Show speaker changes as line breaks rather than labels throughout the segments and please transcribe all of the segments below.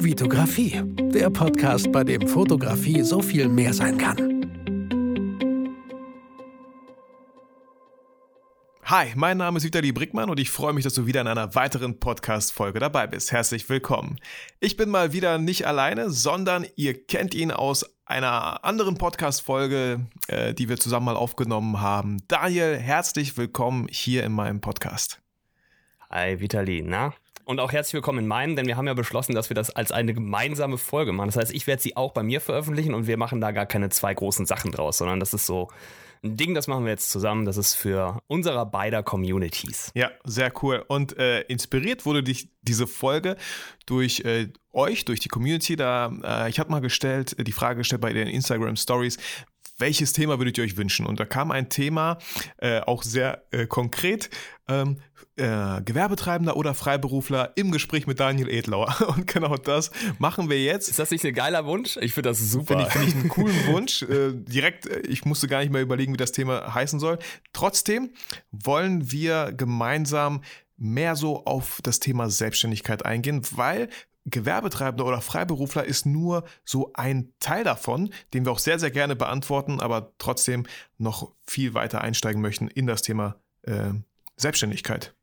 Vitografie, der Podcast, bei dem Fotografie so viel mehr sein kann.
Hi, mein Name ist Vitali Brickmann und ich freue mich, dass du wieder in einer weiteren Podcast-Folge dabei bist. Herzlich willkommen. Ich bin mal wieder nicht alleine, sondern ihr kennt ihn aus einer anderen Podcast-Folge, äh, die wir zusammen mal aufgenommen haben. Daniel, herzlich willkommen hier in meinem Podcast.
Hi, Vitali, na? Und auch herzlich willkommen in meinem, denn wir haben ja beschlossen, dass wir das als eine gemeinsame Folge machen. Das heißt, ich werde sie auch bei mir veröffentlichen und wir machen da gar keine zwei großen Sachen draus, sondern das ist so ein Ding, das machen wir jetzt zusammen. Das ist für unsere beider Communities.
Ja, sehr cool. Und äh, inspiriert wurde dich diese Folge durch äh, euch, durch die Community. Da äh, ich habe mal gestellt, die Frage gestellt bei den Instagram Stories, welches Thema würdet ihr euch wünschen? Und da kam ein Thema, äh, auch sehr äh, konkret, ähm, äh, Gewerbetreibender oder Freiberufler im Gespräch mit Daniel Edlauer. Und genau das machen wir jetzt.
Ist das nicht ein geiler Wunsch? Ich finde das super.
Finde ich, find ich einen coolen Wunsch. Äh, direkt, äh, ich musste gar nicht mehr überlegen, wie das Thema heißen soll. Trotzdem wollen wir gemeinsam mehr so auf das Thema Selbstständigkeit eingehen, weil Gewerbetreibender oder Freiberufler ist nur so ein Teil davon, den wir auch sehr, sehr gerne beantworten, aber trotzdem noch viel weiter einsteigen möchten in das Thema äh, Selbstständigkeit.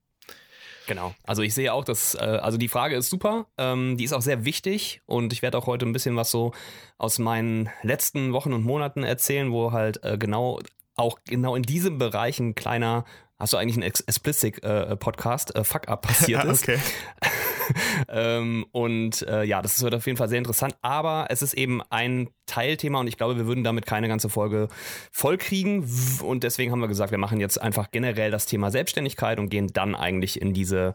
Genau. Also ich sehe auch, dass, äh, also die Frage ist super, ähm, die ist auch sehr wichtig und ich werde auch heute ein bisschen was so aus meinen letzten Wochen und Monaten erzählen, wo halt äh, genau auch genau in diesem Bereich ein kleiner, hast du eigentlich einen Explicit-Podcast, äh, Fuck-Up passiert ist. okay. ähm, und äh, ja, das wird auf jeden Fall sehr interessant, aber es ist eben ein Teilthema und ich glaube, wir würden damit keine ganze Folge vollkriegen. Und deswegen haben wir gesagt, wir machen jetzt einfach generell das Thema Selbstständigkeit und gehen dann eigentlich in diese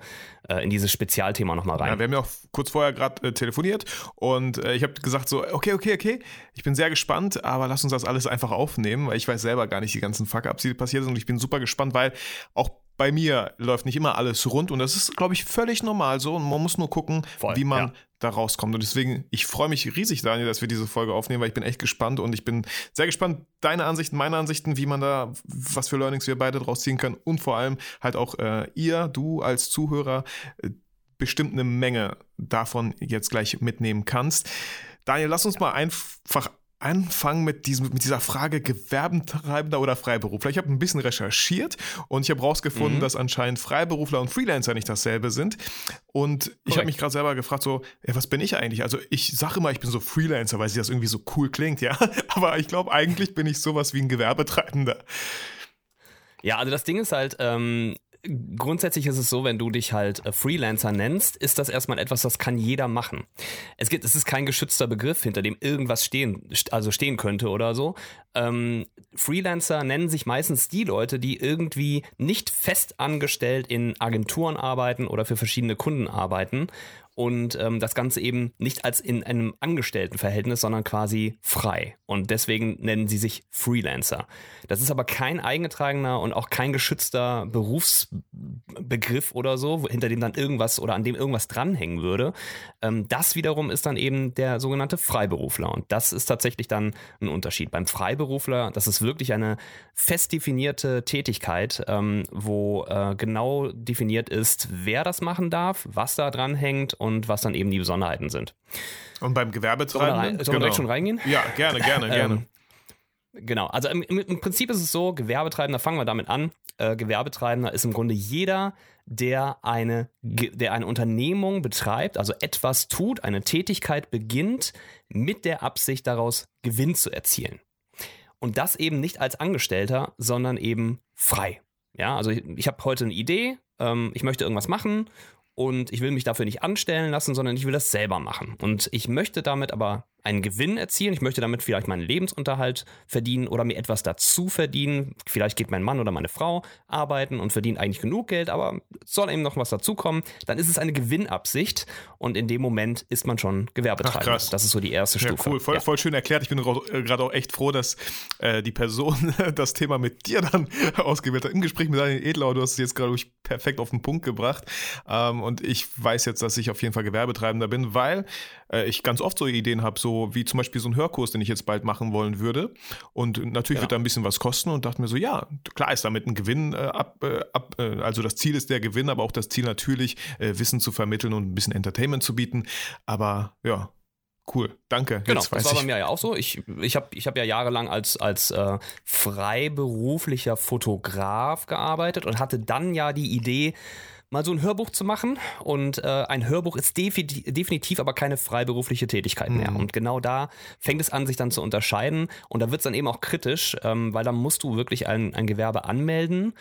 äh, in dieses Spezialthema nochmal rein.
Ja, wir haben ja auch kurz vorher gerade äh, telefoniert und äh, ich habe gesagt so, okay, okay, okay, ich bin sehr gespannt, aber lass uns das alles einfach aufnehmen, weil ich weiß selber gar nicht die ganzen Fuck-Ups, die passiert sind und ich bin super gespannt, weil auch bei mir läuft nicht immer alles rund und das ist, glaube ich, völlig normal so und man muss nur gucken, Voll, wie man ja. Da rauskommt. Und deswegen, ich freue mich riesig, Daniel, dass wir diese Folge aufnehmen, weil ich bin echt gespannt und ich bin sehr gespannt, deine Ansichten, meine Ansichten, wie man da, was für Learnings wir beide draus ziehen können und vor allem halt auch äh, ihr, du als Zuhörer, äh, bestimmt eine Menge davon jetzt gleich mitnehmen kannst. Daniel, lass uns mal einfach anfangen mit, diesem, mit dieser Frage Gewerbentreibender oder Freiberufler. Ich habe ein bisschen recherchiert und ich habe herausgefunden, mhm. dass anscheinend Freiberufler und Freelancer nicht dasselbe sind. Und ich habe mich gerade selber gefragt, so, ja, was bin ich eigentlich? Also ich sage immer, ich bin so Freelancer, weil sich das irgendwie so cool klingt, ja. Aber ich glaube, eigentlich bin ich sowas wie ein Gewerbetreibender.
Ja, also das Ding ist halt, ähm, grundsätzlich ist es so, wenn du dich halt äh, Freelancer nennst, ist das erstmal etwas, das kann jeder machen. Es gibt, es ist kein geschützter Begriff, hinter dem irgendwas stehen, also stehen könnte oder so. Ähm, Freelancer nennen sich meistens die Leute, die irgendwie nicht fest angestellt in Agenturen arbeiten oder für verschiedene Kunden arbeiten und ähm, das Ganze eben nicht als in einem Angestelltenverhältnis, sondern quasi frei. Und deswegen nennen sie sich Freelancer. Das ist aber kein eingetragener und auch kein geschützter Berufsbegriff oder so, hinter dem dann irgendwas oder an dem irgendwas dranhängen würde. Ähm, das wiederum ist dann eben der sogenannte Freiberufler. Und das ist tatsächlich dann ein Unterschied. Beim Freiberufler, das ist wirklich eine fest definierte Tätigkeit, ähm, wo äh, genau definiert ist, wer das machen darf, was da dranhängt und und was dann eben die Besonderheiten sind.
Und beim Gewerbetreibenden?
Sollen wir, genau. direkt schon reingehen?
Ja, gerne, gerne, ähm, gerne.
Genau, also im, im, Prinzip ist es so, Gewerbetreibender, fangen wir damit an. Äh, Gewerbetreibender ist im Grunde jeder, der eine, der eine Unternehmung betreibt, also etwas tut, eine Tätigkeit beginnt, mit der Absicht daraus Gewinn zu erzielen. Und das eben nicht als Angestellter, sondern eben frei. Ja, also ich, ich habe heute eine Idee, ähm, ich möchte irgendwas machen und ich will mich dafür nicht anstellen lassen, sondern ich will das selber machen. Und ich möchte damit aber einen Gewinn erzielen. Ich möchte damit vielleicht meinen Lebensunterhalt verdienen oder mir etwas dazu verdienen. Vielleicht geht mein Mann oder meine Frau arbeiten und verdient eigentlich genug Geld, aber soll eben noch was dazukommen. Dann ist es eine Gewinnabsicht und in dem Moment ist man schon Gewerbetreibender. Das ist so die erste Stufe.
Ja, cool, voll, ja. voll schön erklärt. Ich bin äh, gerade auch echt froh, dass äh, die Person das Thema mit dir dann ausgewählt hat. Im Gespräch mit Daniel Edlau, du hast es jetzt gerade perfekt auf den Punkt gebracht. Ähm, und ich weiß jetzt, dass ich auf jeden Fall Gewerbetreibender bin, weil äh, ich ganz oft so Ideen habe, so wie zum Beispiel so ein Hörkurs, den ich jetzt bald machen wollen würde. Und natürlich
Ja.
wird da ein bisschen was kosten und dachte mir so, ja, klar ist damit ein Gewinn äh, ab, äh, ab äh, also das Ziel ist der Gewinn, aber auch das Ziel natürlich, äh, Wissen zu vermitteln und ein bisschen Entertainment zu bieten. Aber ja, cool, danke.
Genau, das war bei mir ja auch so. Ich, ich habe ich hab ja jahrelang als, als äh, freiberuflicher Fotograf gearbeitet und hatte dann ja die Idee, mal so ein Hörbuch zu machen. Und äh, ein Hörbuch ist defi definitiv aber keine freiberufliche Tätigkeit mehr.
Mhm.
Und genau da fängt es an, sich dann zu unterscheiden. Und da wird es dann eben auch kritisch, ähm, weil da musst du wirklich ein, ein Gewerbe anmelden.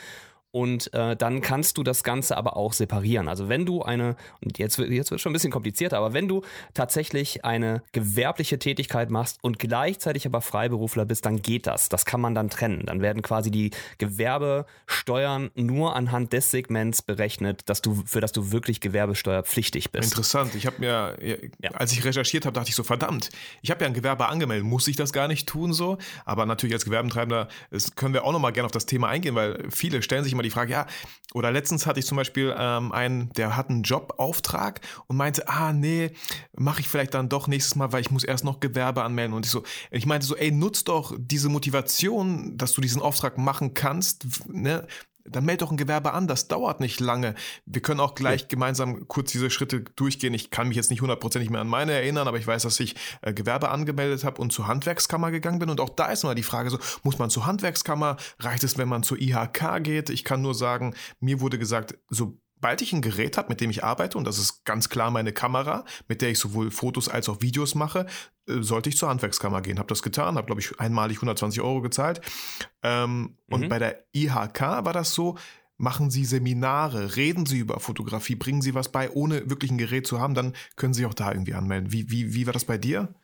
Und äh, dann kannst du das Ganze aber auch separieren. Also wenn du eine, und jetzt, wird- jetzt wird es schon ein bisschen komplizierter, aber wenn du tatsächlich eine gewerbliche Tätigkeit machst und gleichzeitig aber Freiberufler bist, dann geht das. Das kann man dann trennen. Dann werden quasi die Gewerbesteuern nur anhand des Segments berechnet, dass du, für das du wirklich gewerbesteuerpflichtig bist.
Interessant. Ich habe mir, ja, als ich recherchiert habe, dachte ich so, verdammt, ich habe ja ein Gewerbe angemeldet, muss ich das gar nicht tun so? Aber natürlich als Gewerbentreibender das können wir auch nochmal gerne auf das Thema eingehen, weil viele stellen sich immer die Frage, ja, oder letztens hatte ich zum Beispiel ähm, einen, der hat einen Jobauftrag und meinte, ah, nee, mache ich vielleicht dann doch nächstes Mal, weil ich muss erst noch Gewerbe anmelden. Und ich so, ich meinte so, ey, nutz doch diese Motivation, dass du diesen Auftrag machen kannst, ne? Dann meld doch ein Gewerbe an, das dauert nicht lange. Wir können auch gleich gemeinsam kurz diese Schritte durchgehen. Ich kann mich jetzt nicht hundertprozentig mehr an meine erinnern, aber ich weiß, dass ich äh, Gewerbe angemeldet habe und zur Handwerkskammer gegangen bin. Und auch da ist immer die Frage so, muss man zur Handwerkskammer? Reicht es, wenn man zur IHK geht? Ich kann nur sagen, mir wurde gesagt, sobald ich ein Gerät habe, mit dem ich arbeite, und das ist ganz klar meine Kamera, mit der ich sowohl Fotos als auch Videos mache, äh, sollte ich zur Handwerkskammer gehen. Habe das getan, habe, glaube ich, einmalig 120 Euro gezahlt. Ähm, Und
Mhm.
bei der IHK war das so, machen Sie Seminare, reden Sie über Fotografie, bringen Sie was bei, ohne wirklich ein Gerät zu haben, dann können Sie auch da irgendwie anmelden. Wie, wie, wie war das bei dir?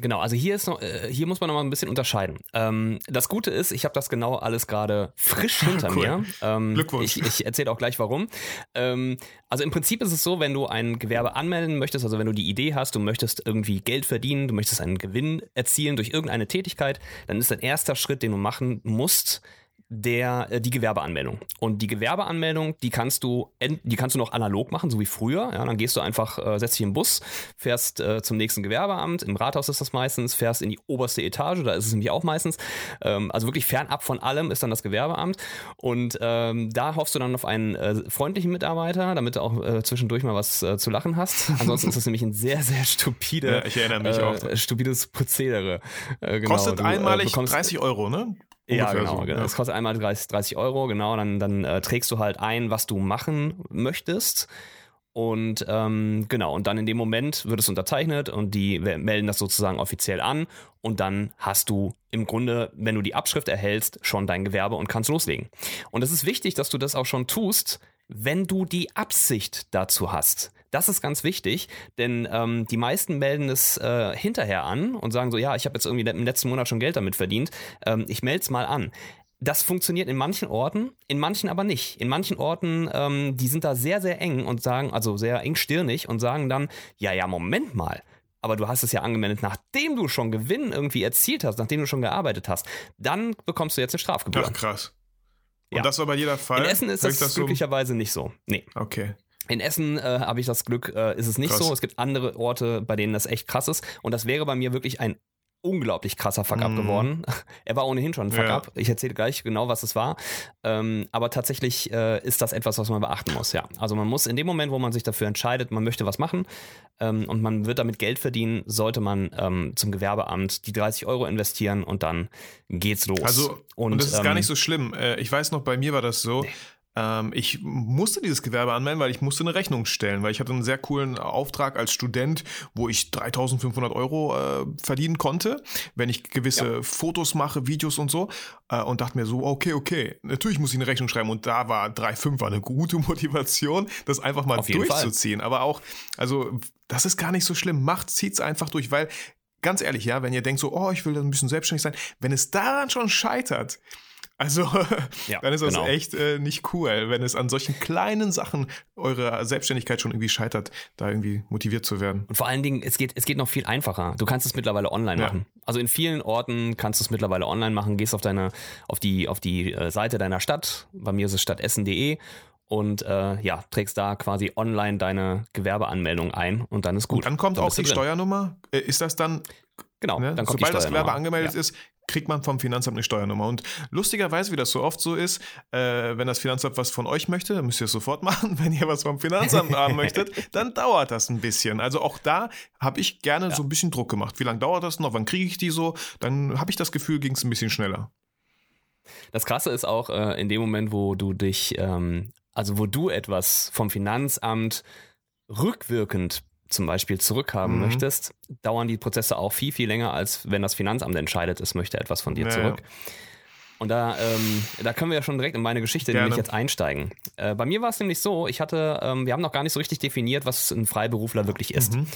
Genau, also hier ist noch, äh, hier muss man noch mal ein bisschen unterscheiden. Ähm, das Gute ist, ich habe das genau alles gerade frisch hinter
Cool.
mir. Ähm,
Glückwunsch.
Ich, ich erzähle auch gleich warum. Ähm, also im Prinzip ist es so, wenn du ein Gewerbe anmelden möchtest, also wenn du die Idee hast, du möchtest irgendwie Geld verdienen, du möchtest einen Gewinn erzielen durch irgendeine Tätigkeit, dann ist dein erster Schritt, den du machen musst, der äh, die Gewerbeanmeldung. Und die Gewerbeanmeldung, die kannst du die kannst du noch analog machen, so wie früher. Ja, dann gehst du einfach, äh, setzt dich im Bus, fährst äh, zum nächsten Gewerbeamt, im Rathaus ist das meistens, fährst in die oberste Etage, da ist es nämlich auch meistens. Ähm, also wirklich fernab von allem ist dann das Gewerbeamt. Und ähm, da hoffst du dann auf einen äh, freundlichen Mitarbeiter, damit du auch äh, zwischendurch mal was äh, zu lachen hast. Ansonsten ist das nämlich ein sehr, sehr stupide,
Ja, ich erinnere mich
äh,
auch.
stupides Prozedere. Äh, genau,
Kostet
du, äh,
einmalig
bekommst-
30 Euro, ne?
Ja, genau.
so,
genau.
ja.
Es kostet einmal 30, 30 Euro, genau. Dann, dann äh, trägst du halt ein, was du machen möchtest. Und ähm, genau, und dann in dem Moment wird es unterzeichnet und die melden das sozusagen offiziell an. Und dann hast du im Grunde, wenn du die Abschrift erhältst, schon dein Gewerbe und kannst loslegen. Und es ist wichtig, dass du das auch schon tust, wenn du die Absicht dazu hast. Das ist ganz wichtig, denn ähm, die meisten melden es äh, hinterher an und sagen so, ja, ich habe jetzt irgendwie im letzten Monat schon Geld damit verdient, ähm, ich melde es mal an. Das funktioniert in manchen Orten, in manchen aber nicht. In manchen Orten, ähm, die sind da sehr, sehr eng und sagen, also sehr engstirnig und sagen dann, ja, ja, Moment mal. Aber du hast es ja angemeldet, nachdem du schon Gewinn irgendwie erzielt hast, nachdem du schon gearbeitet hast. Dann bekommst du jetzt eine Strafgebühr.
Ach, krass. Und
Ja.
das war bei jeder Fall?
In Essen ist
Hör
das,
ich so?
glücklicherweise nicht so. Nee.
Okay.
In Essen äh, habe ich das Glück, äh, ist es nicht
Krass.
so. Es gibt andere Orte, bei denen das echt krass ist. Und das wäre bei mir wirklich ein unglaublich krasser Fuck-up
Mhm.
geworden. Er war ohnehin schon ein
Ja.
Fuck-up. Ich erzähle gleich genau, was es war. Ähm, aber tatsächlich äh, ist das etwas, was man beachten muss, ja. Also man muss in dem Moment, wo man sich dafür entscheidet, man möchte was machen ähm, und man wird damit Geld verdienen, sollte man ähm, zum Gewerbeamt die 30 Euro investieren und dann geht's los.
Also, und, das ist gar
ähm,
nicht so schlimm. Äh, Ich weiß noch, bei mir war das so. Ähm, ich musste dieses Gewerbe anmelden, weil ich musste eine Rechnung stellen, weil ich hatte einen sehr coolen Auftrag als Student, wo ich 3.500 Euro äh, verdienen konnte, wenn ich gewisse Fotos mache, Videos und so. Äh, und dachte mir so, okay, okay, natürlich muss ich eine Rechnung schreiben. Und da war 3,5 war eine gute Motivation, das einfach mal
Fall.
durchzuziehen. Aber auch, also, das ist gar nicht so schlimm. Macht, zieht's einfach durch, weil ganz ehrlich, ja, wenn ihr denkt so, oh, ich will ein bisschen selbstständig sein, wenn es daran schon scheitert, also
Ja,
dann ist das
genau.
echt äh, nicht cool, wenn es an solchen kleinen Sachen eurer Selbstständigkeit schon irgendwie scheitert, da irgendwie motiviert zu werden.
Und vor allen Dingen, es geht, es geht noch viel einfacher. Du kannst es mittlerweile online
Ja.
machen. Also in vielen Orten kannst du es mittlerweile online machen. Gehst auf deine, auf die, auf die äh, Seite deiner Stadt. Bei mir ist es stadtessen.de und äh, ja, trägst da quasi online deine Gewerbeanmeldung ein und dann ist gut.
Und dann kommt
dann
auch die
drin.
Steuernummer. Äh, Ist das dann,
Genau,
ne?
dann kommt
sobald das. Gewerbe angemeldet
ja.
ist, kriegt man vom Finanzamt eine Steuernummer. Und lustigerweise, wie das so oft so ist, äh, wenn das Finanzamt was von euch möchte, dann müsst ihr es sofort machen. Wenn ihr was vom Finanzamt haben möchtet, dann dauert das ein bisschen. Also auch da habe ich gerne so ein bisschen Druck gemacht. Wie lange dauert das noch? Wann kriege ich die so? Dann habe ich das Gefühl, ging es ein bisschen schneller.
Das Krasse ist auch äh, in dem Moment, wo du dich, ähm, also wo du etwas vom Finanzamt rückwirkend zum Beispiel zurückhaben
Mhm.
möchtest, dauern die Prozesse auch viel, viel länger, als wenn das Finanzamt entscheidet, es möchte etwas von dir
Ja,
zurück. Und da, ähm, da können wir ja schon direkt in meine Geschichte
Gerne.
nämlich jetzt einsteigen. Äh, bei mir war es nämlich so, ich hatte, ähm, wir haben noch gar nicht so richtig definiert, was ein Freiberufler wirklich ist.
Mhm.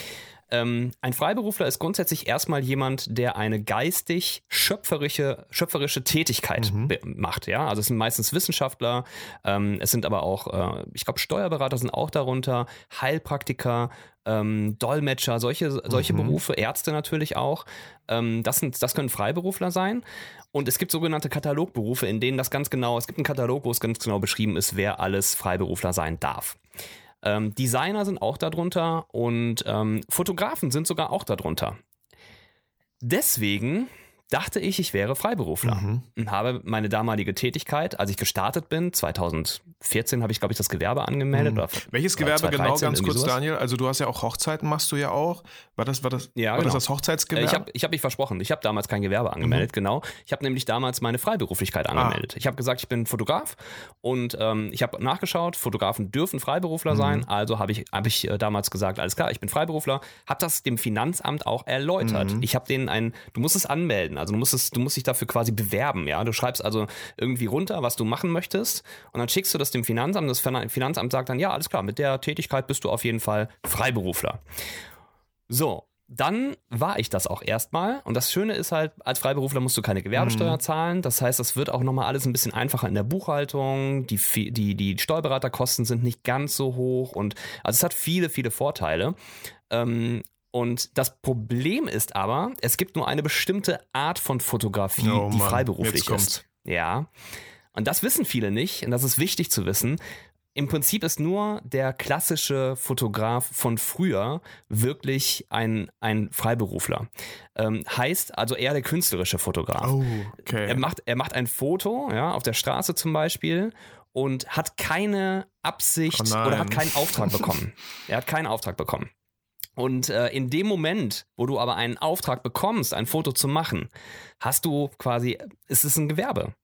Ähm, ein Freiberufler ist grundsätzlich erstmal jemand, der eine geistig schöpferische, schöpferische Tätigkeit
Mhm.
macht. Ja, also es sind meistens Wissenschaftler, ähm, es sind aber auch, äh, ich glaube, Steuerberater sind auch darunter, Heilpraktiker, ähm, Dolmetscher, solche, solche
Mhm.
Berufe, Ärzte natürlich auch. Ähm, das, sind, das können Freiberufler sein. Und es gibt sogenannte Katalogberufe, in denen das ganz genau, es gibt einen Katalog, wo es ganz genau beschrieben ist, wer alles Freiberufler sein darf. Ähm, Designer sind auch darunter und ähm, Fotografen sind sogar auch darunter. Deswegen dachte ich, ich wäre Freiberufler
Mhm.
und habe meine damalige Tätigkeit, als ich gestartet bin, 2014 habe ich, glaube ich, das Gewerbe angemeldet.
Mhm.
Oder,
Welches
oder
Gewerbe genau,
2013,
ganz kurz,
sowas.
Daniel? Also du hast ja auch Hochzeiten, machst du ja auch. War das, war das,
Ja,
war das
genau.
das
Äh,
Hochzeitsgewerbe?
Ich habe ich hab mich versprochen. Ich habe damals kein Gewerbe angemeldet, genau. Ich habe nämlich damals meine Freiberuflichkeit angemeldet. Ich habe gesagt, ich bin Fotograf und ähm, ich habe nachgeschaut, Fotografen dürfen Freiberufler sein. Also habe ich, hab ich äh, damals gesagt, alles klar, ich bin Freiberufler. Habe das dem Finanzamt auch erläutert. Ich habe denen ein, du musst es anmelden, also du musst, es, du musst dich dafür quasi bewerben. Ja, Du schreibst also irgendwie runter, was du machen möchtest und dann schickst du das dem Finanzamt. Das Finan- Finanzamt sagt dann, ja, alles klar, mit der Tätigkeit bist du auf jeden Fall Freiberufler. So, dann war ich das auch erstmal. Und das Schöne ist halt, als Freiberufler musst du keine Gewerbesteuer zahlen. Das heißt, das wird auch nochmal alles ein bisschen einfacher in der Buchhaltung. Die, die, die Steuerberaterkosten sind nicht ganz so hoch. Und also es hat viele, viele Vorteile. Ähm, und das Problem ist aber, es gibt nur eine bestimmte Art von Fotografie,
Oh
die
Mann,
freiberuflich ist. Ja. Und das wissen viele nicht. Und das ist wichtig zu wissen. Im Prinzip ist nur der klassische Fotograf von früher wirklich ein, ein Freiberufler. Ähm, heißt also eher der künstlerische Fotograf.
Oh, okay.
Er macht, er macht ein Foto, ja, auf der Straße zum Beispiel und hat keine Absicht
Oh
oder hat keinen Auftrag bekommen. Er hat keinen Auftrag bekommen. Und äh, in dem Moment, wo du aber einen Auftrag bekommst, ein Foto zu machen, hast du quasi, es ist ein Gewerbe.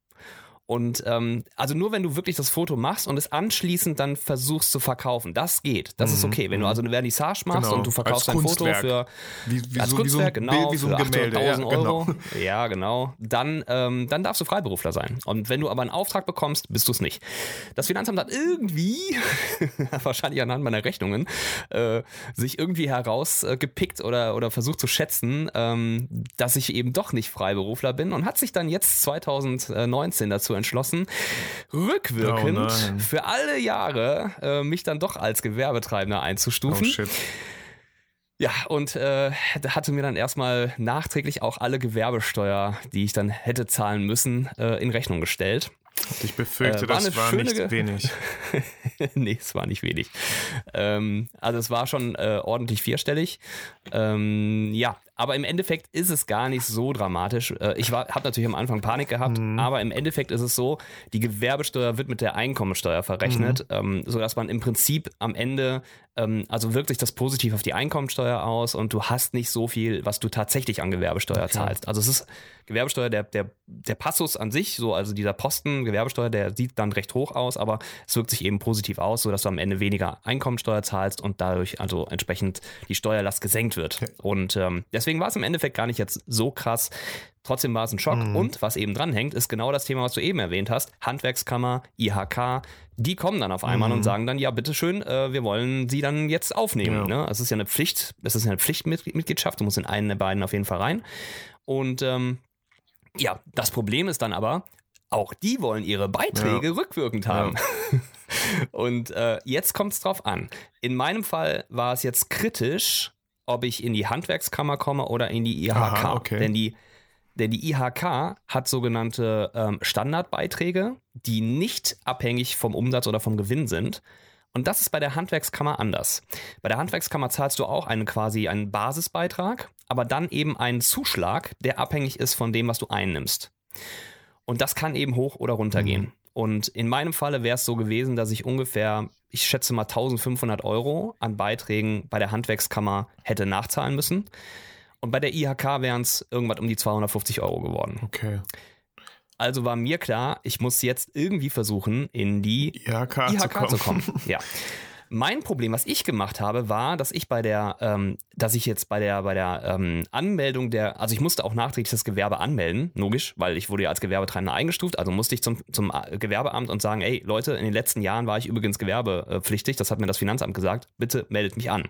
Und ähm, also nur wenn du wirklich das Foto machst und es anschließend dann versuchst zu verkaufen, das geht. Das ist
Mhm,
okay. Wenn du
mhm.
also eine Vernissage machst
Genau,
und du verkaufst
als
ein Foto
Kunstwerk.
für
wie, wie,
als
so, wie so
Kunstwerk, genau,
Bild, wie so ein Gemälde. Ja,
800.000
genau.
Euro. Ja, genau. Dann, ähm, dann darfst du Freiberufler sein. Und wenn du aber einen Auftrag bekommst, bist du es nicht. Das Finanzamt hat irgendwie, wahrscheinlich anhand meiner Rechnungen, äh, sich irgendwie herausgepickt oder, oder versucht zu schätzen, ähm, dass ich eben doch nicht Freiberufler bin und hat sich dann jetzt 2019 dazu entschlossen, rückwirkend
Oh
für alle Jahre äh, mich dann doch als Gewerbetreibender
Oh
einzustufen.
shit.
Ja, und äh, hatte mir dann erstmal nachträglich auch alle Gewerbesteuer, die ich dann hätte zahlen müssen, äh, in Rechnung gestellt.
Ich befürchte,
Äh, war
das war nicht
Ge-
wenig.
nee, es war nicht wenig. Ähm, also es war schon äh, ordentlich vierstellig. Ähm, ja, aber im Endeffekt ist es gar nicht so dramatisch. Äh, ich habe natürlich am Anfang Panik gehabt,
Mhm.
aber im Endeffekt ist es so, die Gewerbesteuer wird mit der Einkommensteuer verrechnet,
Mhm.
ähm, sodass man im Prinzip am Ende, also wirkt sich das positiv auf die Einkommensteuer aus und du hast nicht so viel, was du tatsächlich an Gewerbesteuer zahlst. Also es ist Gewerbesteuer, der, der, der Passus an sich, so also dieser Posten Gewerbesteuer, der sieht dann recht hoch aus, aber es wirkt sich eben positiv aus, sodass du am Ende weniger Einkommensteuer zahlst und dadurch also entsprechend die Steuerlast gesenkt wird. Und ähm, deswegen war es im Endeffekt gar nicht jetzt so krass. Trotzdem war es ein Schock.
Mhm.
Und was eben dranhängt, ist genau das Thema, was du eben erwähnt hast. Handwerkskammer, IHK, die kommen dann auf einmal
Mhm.
und sagen dann, ja, bitteschön, äh, wir wollen sie dann jetzt aufnehmen.
Ja.
Ne? Es ist ja eine Pflicht, es ist ja eine Pflichtmitgliedschaft, du musst in einen der beiden auf jeden Fall rein. Und ähm, ja, das Problem ist dann aber, auch die wollen ihre Beiträge rückwirkend haben. Und äh, jetzt kommt es drauf an. In meinem Fall war es jetzt kritisch, ob ich in die Handwerkskammer komme oder in die IHK.
Aha, okay.
Denn die, Denn die IHK hat sogenannte ähm, Standardbeiträge, die nicht abhängig vom Umsatz oder vom Gewinn sind. Und das ist bei der Handwerkskammer anders. Bei der Handwerkskammer zahlst du auch einen quasi einen Basisbeitrag, aber dann eben einen Zuschlag, der abhängig ist von dem, was du einnimmst. Und das kann eben hoch oder runter gehen. Mhm. Und in meinem Falle wäre es so gewesen, dass ich ungefähr, ich schätze mal 1500 Euro an Beiträgen bei der Handwerkskammer hätte nachzahlen müssen. Und bei der IHK wären es irgendwas um die 250 Euro geworden.
Okay.
Also war mir klar, ich muss jetzt irgendwie versuchen, in die
IHK, IHK zu, kommen. zu kommen.
Ja. Mein Problem, was ich gemacht habe, war, dass ich bei der, ähm, dass ich jetzt bei der, bei der ähm, Anmeldung der, also ich musste auch nachträglich das Gewerbe anmelden, logisch, weil ich wurde ja als Gewerbetreibender eingestuft, also musste ich zum, zum äh, Gewerbeamt und sagen, ey Leute, in den letzten Jahren war ich übrigens gewerbepflichtig, das hat mir das Finanzamt gesagt, bitte meldet mich an.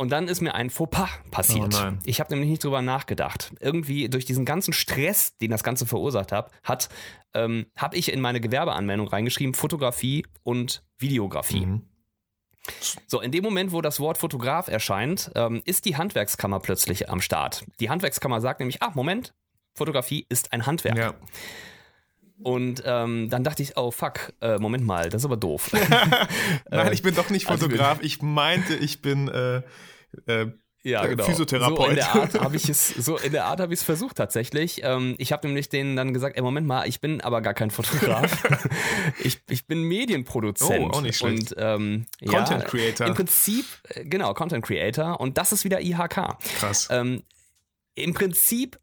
Und dann ist mir ein Fauxpas passiert. Oh ich habe nämlich nicht drüber nachgedacht. Irgendwie durch diesen ganzen Stress, den das Ganze verursacht hab, hat, ähm, habe ich in meine Gewerbeanmeldung reingeschrieben Fotografie und Videografie. Mhm. So, in dem Moment, wo das Wort Fotograf erscheint, ähm, ist die Handwerkskammer plötzlich am Start. Die Handwerkskammer sagt nämlich, ah, Moment, Fotografie ist ein Handwerk. Ja. Und ähm, dann dachte ich, oh fuck, äh, Moment mal, das ist aber doof.
Nein, ich bin doch nicht also Fotograf. ich meinte, ich bin äh, äh,
ja, genau.
Physiotherapeut.
So in der Art habe ich es, so in der Art habe ich es versucht tatsächlich. Ähm, ich habe nämlich denen dann gesagt, ey, Moment mal, ich bin aber gar kein Fotograf. ich, ich bin Medienproduzent.
Oh, auch nicht schlecht.
Und, ähm,
Content ja, Creator.
Im Prinzip, äh, genau, Content Creator. Und das ist wieder IHK.
Krass.
Ähm, Im Prinzip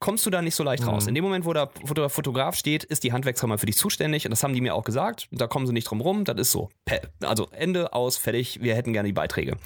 kommst du da nicht so leicht raus. Mhm. In dem Moment, wo der Fotograf steht, ist die Handwerkskammer für dich zuständig und das haben die mir auch gesagt. Da kommen sie nicht drum rum, das ist so. Also Ende, aus, fertig, wir hätten gerne die Beiträge.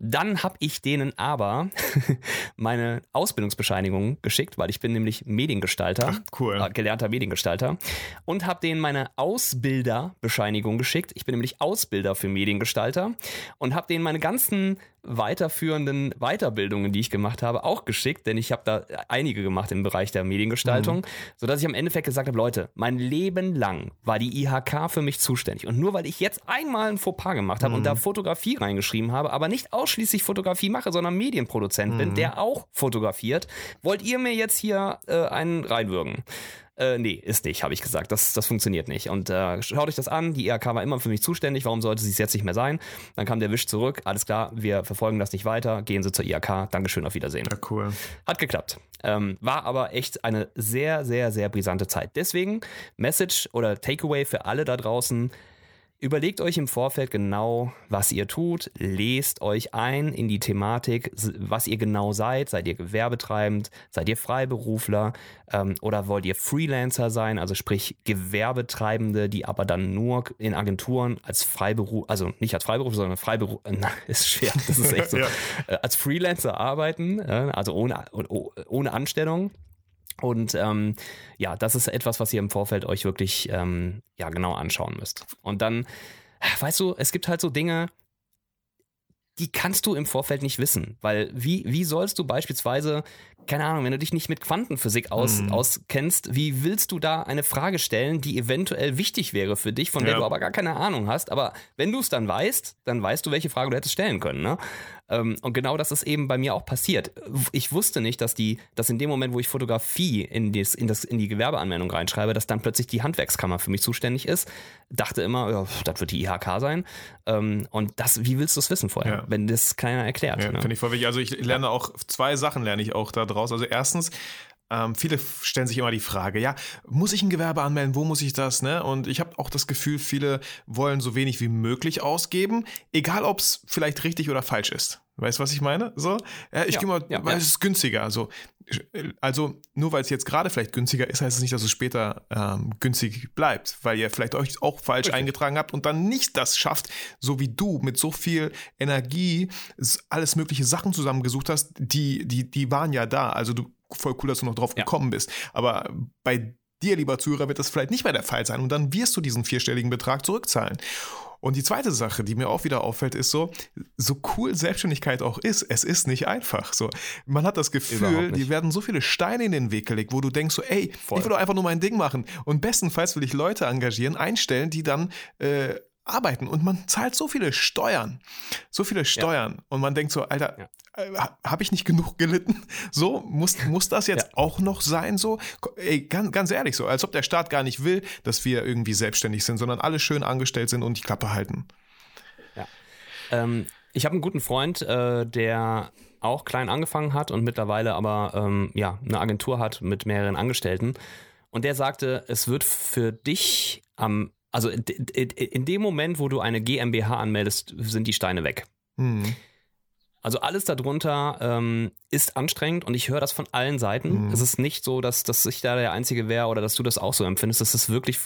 Dann habe ich denen aber meine Ausbildungsbescheinigung geschickt, weil ich bin nämlich Mediengestalter,
Ach, cool.
äh, gelernter Mediengestalter und habe denen meine Ausbilderbescheinigung geschickt. Ich bin nämlich Ausbilder für Mediengestalter und habe denen meine ganzen weiterführenden Weiterbildungen, die ich gemacht habe, auch geschickt, denn ich habe da einige gemacht im Bereich der Mediengestaltung, mhm. sodass ich am Endeffekt gesagt habe, Leute, mein Leben lang war die IHK für mich zuständig. Und nur weil ich jetzt einmal ein Fauxpas gemacht habe mhm. und da Fotografie reingeschrieben habe, aber nicht ausschließlich Fotografie mache, sondern Medienproduzent mhm. bin, der auch fotografiert, wollt ihr mir jetzt hier äh, einen reinwürgen? Äh, nee, ist nicht, habe ich gesagt. Das, das funktioniert nicht. Und äh, schaut euch das an. Die IRK war immer für mich zuständig. Warum sollte sie es jetzt nicht mehr sein? Dann kam der Wisch zurück. Alles klar, wir verfolgen das nicht weiter. Gehen Sie zur IRK. Dankeschön, auf Wiedersehen.
Ja, cool.
Hat geklappt. Ähm, war aber echt eine sehr, sehr, sehr brisante Zeit. Deswegen Message oder Takeaway für alle da draußen. Überlegt euch im Vorfeld genau, was ihr tut, lest euch ein in die Thematik, was ihr genau seid. Seid ihr gewerbetreibend? Seid ihr Freiberufler? Ähm, oder wollt ihr Freelancer sein? Also sprich Gewerbetreibende, die aber dann nur in Agenturen als Freiberuf, also nicht als Freiberuf, sondern Freiberuf, äh, ist schwer, das ist echt so, ja. äh, als Freelancer arbeiten, äh, also ohne, ohne Anstellung. Und ähm, ja, das ist etwas, was ihr im Vorfeld euch wirklich ähm, ja, genau anschauen müsst. Und dann, weißt du, es gibt halt so Dinge, die kannst du im Vorfeld nicht wissen. Weil wie, wie sollst du beispielsweise, keine Ahnung, wenn du dich nicht mit Quantenphysik aus, mhm. auskennst, wie willst du da eine Frage stellen, die eventuell wichtig wäre für dich, von ja. der du aber gar keine Ahnung hast. Aber wenn du es dann weißt, dann weißt du, welche Frage du hättest stellen können. Ne? Ähm, und genau das ist eben bei mir auch passiert. Ich wusste nicht, dass die, dass in dem Moment, wo ich Fotografie in, des, in, das, in die Gewerbeanmeldung reinschreibe, dass dann plötzlich die Handwerkskammer für mich zuständig ist. Dachte immer, ja, das wird die IHK sein. Ähm, und das, wie willst du es wissen vorher, ja. wenn das keiner erklärt?
Ja, ne? Finde ich voll wichtig. Also ich lerne auch zwei Sachen lerne ich auch da draus. Also erstens, ähm, viele stellen sich immer die Frage, ja, muss ich ein Gewerbe anmelden? Wo muss ich das? Ne? Und ich habe auch das Gefühl, viele wollen so wenig wie möglich ausgeben, egal ob es vielleicht richtig oder falsch ist. Weißt du, was ich meine? So, ja, ich ja, gehe mal, ja, weil ja. es ist günstiger. Also, also nur weil es jetzt gerade vielleicht günstiger ist, heißt es das nicht, dass es später ähm, günstig bleibt, weil ihr vielleicht euch auch falsch Richtig. eingetragen habt und dann nicht das schafft, so wie du mit so viel Energie alles mögliche Sachen zusammengesucht hast, die, die, die waren ja da. Also du voll cool, dass du noch drauf gekommen bist. Aber bei dir, lieber Zuhörer, wird das vielleicht nicht mehr der Fall sein und dann wirst du diesen vierstelligen Betrag zurückzahlen. Und die zweite Sache, die mir auch wieder auffällt, ist so, so cool Selbstständigkeit auch ist, es ist nicht einfach. So, man hat das Gefühl, die werden so viele Steine in den Weg gelegt, wo du denkst so, ey, Voll. ich will doch einfach nur mein Ding machen. Und bestenfalls will ich Leute engagieren, einstellen, die dann äh, arbeiten und man zahlt so viele Steuern, so viele Steuern und man denkt so, Alter,
Ja.
äh, habe ich nicht genug gelitten? So, muss, muss das jetzt auch noch sein so? Ey, ganz, ganz ehrlich so, als ob der Staat gar nicht will, dass wir irgendwie selbstständig sind, sondern alle schön angestellt sind und die Klappe halten.
Ähm, ich habe einen guten Freund, äh, der auch klein angefangen hat und mittlerweile aber ähm, ja, eine Agentur hat mit mehreren Angestellten. Und der sagte, es wird für dich am, also in, in, in dem Moment, wo du eine GmbH anmeldest, sind die Steine weg.
Hm.
Also alles darunter ähm, ist anstrengend und ich höre das von allen Seiten.
Mhm.
Es ist nicht so, dass, dass ich da der Einzige wäre oder dass du das auch so empfindest. Das ist wirklich,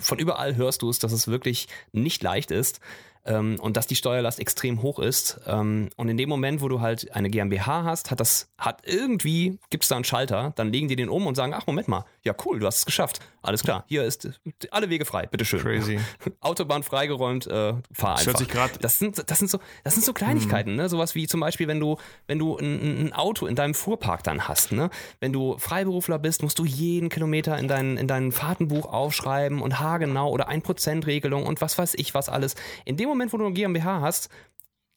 von überall hörst du es, dass es wirklich nicht leicht ist ähm, und dass die Steuerlast extrem hoch ist. Ähm, und in dem Moment, wo du halt eine GmbH hast, hat das, hat irgendwie, gibt es da einen Schalter, dann legen die den um und sagen, ach Moment mal, ja cool, du hast es geschafft. Alles klar, hier ist alle Wege frei, bitteschön.
Crazy.
Autobahn freigeräumt, äh, fahr
Das
einfach.
sich grad-
das sind, das sind so, das sind so Kleinigkeiten, ne? Sowas wie zum Beispiel, wenn du, wenn du ein, ein Auto in deinem Fuhrpark dann hast, ne? Wenn du Freiberufler bist, musst du jeden Kilometer in dein, in dein Fahrtenbuch aufschreiben und haargenau oder 1%-Regelung und was weiß ich was alles. In dem Moment, wo du eine GmbH hast,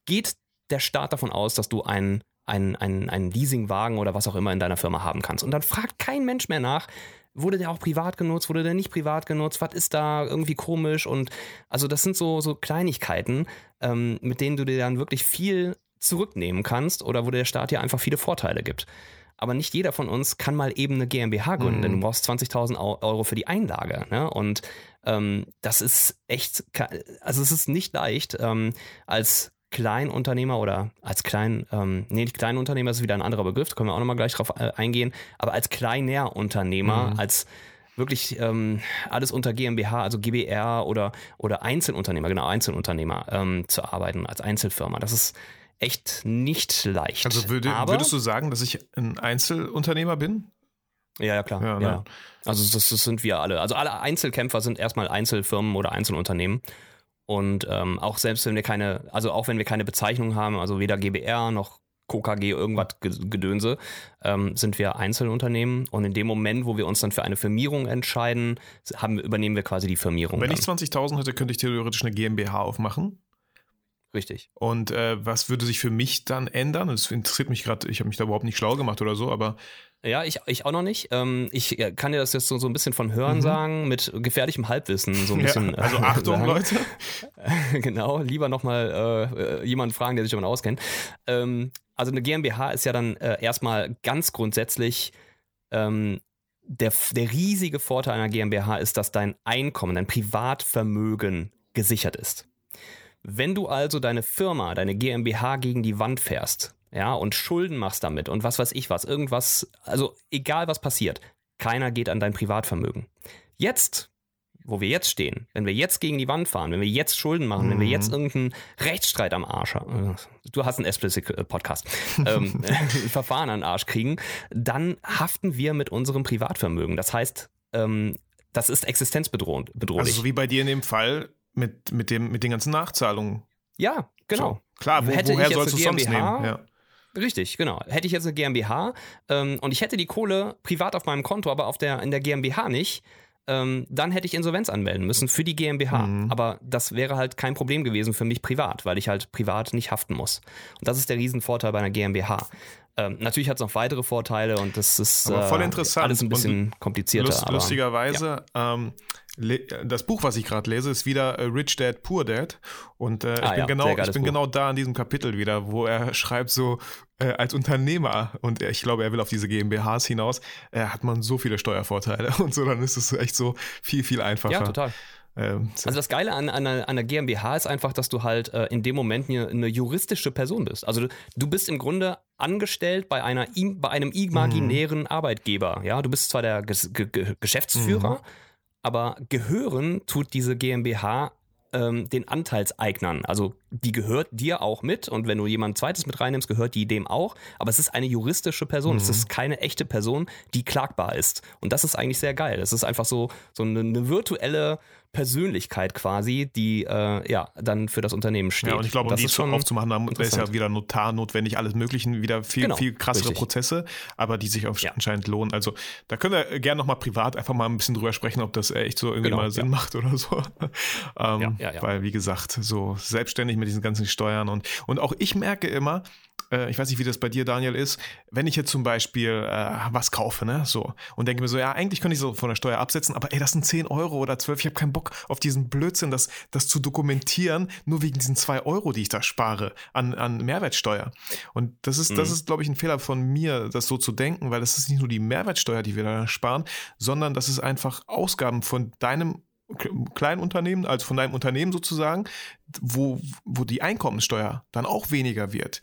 geht der Staat davon aus, dass du einen, einen, einen, einen Leasingwagen oder was auch immer in deiner Firma haben kannst. Und dann fragt kein Mensch mehr nach, wurde der auch privat genutzt, wurde der nicht privat genutzt, was ist da irgendwie komisch und also das sind so, so Kleinigkeiten, ähm, mit denen du dir dann wirklich viel zurücknehmen kannst oder wo der Staat dir einfach viele Vorteile gibt. Aber nicht jeder von uns kann mal eben eine GmbH gründen,
Mhm.
denn du brauchst 20.000 Au- Euro für die Einlage. Ne? Und ähm, das ist echt, also es ist nicht leicht, ähm, als Kleinunternehmer oder als klein, ähm, nee, nicht Kleinunternehmer ist wieder ein anderer Begriff, da können wir auch nochmal gleich drauf äh, eingehen, aber als Kleinerunternehmer,
Mhm.
als wirklich ähm, alles unter GmbH, also GBR oder, oder Einzelunternehmer, genau, Einzelunternehmer ähm, zu arbeiten, als Einzelfirma. Das ist echt nicht leicht.
Also würde, würdest du sagen, dass ich ein Einzelunternehmer bin?
Ja, ja, klar.
Ja,
Ja,
ne?
Also das, das sind wir alle. Also alle Einzelkämpfer sind erstmal Einzelfirmen oder Einzelunternehmen. Und ähm, auch selbst wenn wir keine, also auch wenn wir keine Bezeichnung haben, also weder GBR noch KKG, irgendwas Ge- Gedönse, ähm, sind wir Einzelunternehmen. Und in dem Moment, wo wir uns dann für eine Firmierung entscheiden, haben, übernehmen wir quasi die Firmierung.
Wenn
dann.
ich 20.000 hätte, könnte ich theoretisch eine GmbH aufmachen.
Richtig.
Und äh, was würde sich für mich dann ändern? Das interessiert mich gerade, ich habe mich da überhaupt nicht schlau gemacht oder so, aber
Ja, ich, ich auch noch nicht. Ähm, ich äh, kann dir das jetzt so, so ein bisschen von Hören
Mhm.
sagen, mit gefährlichem Halbwissen. So ein bisschen,
ja, also
äh,
Achtung,
sagen.
Leute.
genau, lieber nochmal äh, jemanden fragen, der sich damit auskennt. Ähm, also eine GmbH ist ja dann äh, erstmal ganz grundsätzlich ähm, der, der riesige Vorteil einer GmbH ist, dass dein Einkommen, dein Privatvermögen gesichert ist. Wenn du also deine Firma, deine GmbH gegen die Wand fährst, ja, und Schulden machst damit und was weiß ich was, irgendwas, also egal was passiert, keiner geht an dein Privatvermögen. Jetzt, wo wir jetzt stehen, wenn wir jetzt gegen die Wand fahren, wenn wir jetzt Schulden machen, wenn wir
Mhm.
jetzt irgendeinen Rechtsstreit am Arsch haben, du hast einen Explicit-Podcast, ähm, ein Verfahren an den Arsch kriegen, dann haften wir mit unserem Privatvermögen. Das heißt, ähm, das ist existenzbedrohlich.
Also so wie bei dir in dem Fall mit, mit, dem, mit den ganzen Nachzahlungen.
ja, genau.
So. Klar, wo,
Hätte
woher sollst du es sonst nehmen? Ja.
Richtig, genau. Hätte ich jetzt eine GmbH ähm, und ich hätte die Kohle privat auf meinem Konto, aber auf der, in der GmbH nicht, ähm, dann hätte ich Insolvenz anmelden müssen für die GmbH.
Mhm.
Aber das wäre halt kein Problem gewesen für mich privat, weil ich halt privat nicht haften muss. Und das ist der Riesenvorteil bei einer GmbH. Ähm, natürlich hat es noch weitere Vorteile und das ist
Aber voll
äh,
interessant.
alles ein
Und
bisschen komplizierter.
Lust,
aber,
lustigerweise, ähm, le- das Buch, was ich gerade lese, ist wieder äh, Rich Dad, Poor Dad. Und äh, ich
Ah
bin,
ja,
genau, ich bin
Buch.
genau da in diesem Kapitel wieder, wo er schreibt so, äh, als Unternehmer, und ich glaube, er will auf diese GmbHs hinaus, äh, hat man so viele Steuervorteile und so, dann ist es echt so viel, viel einfacher.
ja, total.
Ähm,
Also das Geile an, an, einer, an einer GmbH ist einfach, dass du halt äh, in dem Moment eine, eine juristische Person bist. Also du, du bist im Grunde angestellt bei, einer, bei einem imaginären Arbeitgeber. Ja, du bist zwar der Ges Ge Ge Geschäftsführer, aber gehören tut diese GmbH ähm, den Anteilseignern, also die gehört dir auch mit und wenn du jemand zweites mit reinnimmst, gehört die dem auch. Aber es ist eine juristische Person. Mhm. Es ist keine echte Person, die klagbar ist. Und das ist eigentlich sehr geil. Es ist einfach so, so eine, eine virtuelle Persönlichkeit quasi, die äh, ja dann für das Unternehmen steht.
Ja, und ich glaube, um die zu aufzumachen, da ist ja wieder Notar notwendig, alles Mögliche, wieder viel, genau, viel krassere richtig. Prozesse, aber die sich ja. anscheinend lohnen. Also da können wir gerne nochmal privat einfach mal ein bisschen drüber sprechen, ob das echt so irgendwie genau, mal Sinn ja. macht oder so. ähm, ja, Weil, wie gesagt, so selbstständig mit diesen ganzen Steuern und, und auch ich merke immer, äh, ich weiß nicht, wie das bei dir, Daniel, ist, wenn ich jetzt zum Beispiel äh, was kaufe, ne, so, und denke mir so, ja, eigentlich könnte ich so von der Steuer absetzen, aber ey, das sind 10 Euro oder 12, ich habe keinen Bock auf diesen Blödsinn, das, das zu dokumentieren, nur wegen diesen 2 Euro, die ich da spare an, an Mehrwertsteuer. Und das ist, mhm. das ist, glaube ich, ein Fehler von mir, das so zu denken, weil das ist nicht nur die Mehrwertsteuer, die wir da sparen, sondern das ist einfach Ausgaben von deinem kleinen Unternehmen, also von deinem Unternehmen sozusagen, wo, wo die Einkommenssteuer dann auch weniger wird.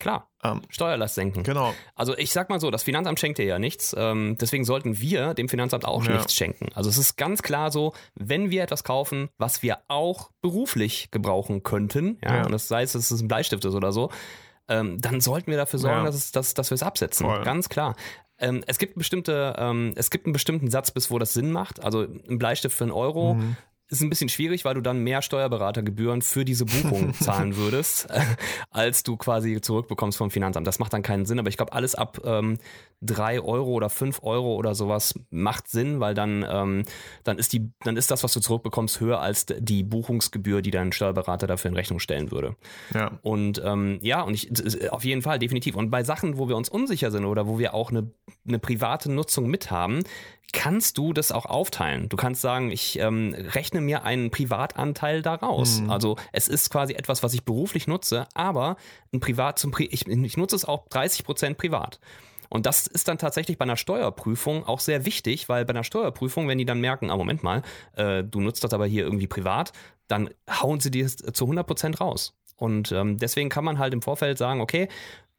Klar, ähm, Steuerlast senken.
Genau.
Also ich sag mal so, das Finanzamt schenkt dir ja nichts. Ähm, deswegen sollten wir dem Finanzamt auch ja. nichts schenken. Also es ist ganz klar so, wenn wir etwas kaufen, was wir auch beruflich gebrauchen könnten, ja, ja. und das sei es, dass es ein Bleistift ist oder so, ähm, dann sollten wir dafür sorgen, ja. dass, es, dass, dass wir es absetzen. Voll. Ganz klar. Ähm, es gibt bestimmte, ähm, es gibt einen bestimmten Satz, bis wo das Sinn macht. Also ein Bleistift für einen Euro mhm ist ein bisschen schwierig, weil du dann mehr Steuerberatergebühren für diese Buchung zahlen würdest, als du quasi zurückbekommst vom Finanzamt. Das macht dann keinen Sinn, aber ich glaube, alles ab ähm, 3 Euro oder 5 Euro oder sowas macht Sinn, weil dann, ähm, dann, ist die, dann ist das, was du zurückbekommst, höher als die Buchungsgebühr, die dein Steuerberater dafür in Rechnung stellen würde.
Ja.
Und ähm, ja, und ich, auf jeden Fall, definitiv. Und bei Sachen, wo wir uns unsicher sind oder wo wir auch eine, eine private Nutzung mit haben, kannst du das auch aufteilen. Du kannst sagen, ich ähm, rechne mir einen Privatanteil daraus. Mhm. Also es ist quasi etwas, was ich beruflich nutze, aber ein Privat zum Pri ich, ich nutze es auch 30 Prozent privat. Und das ist dann tatsächlich bei einer Steuerprüfung auch sehr wichtig, weil bei einer Steuerprüfung, wenn die dann merken, ah, Moment mal, äh, du nutzt das aber hier irgendwie privat, dann hauen sie dir zu 100 Prozent raus. Und ähm, deswegen kann man halt im Vorfeld sagen, okay,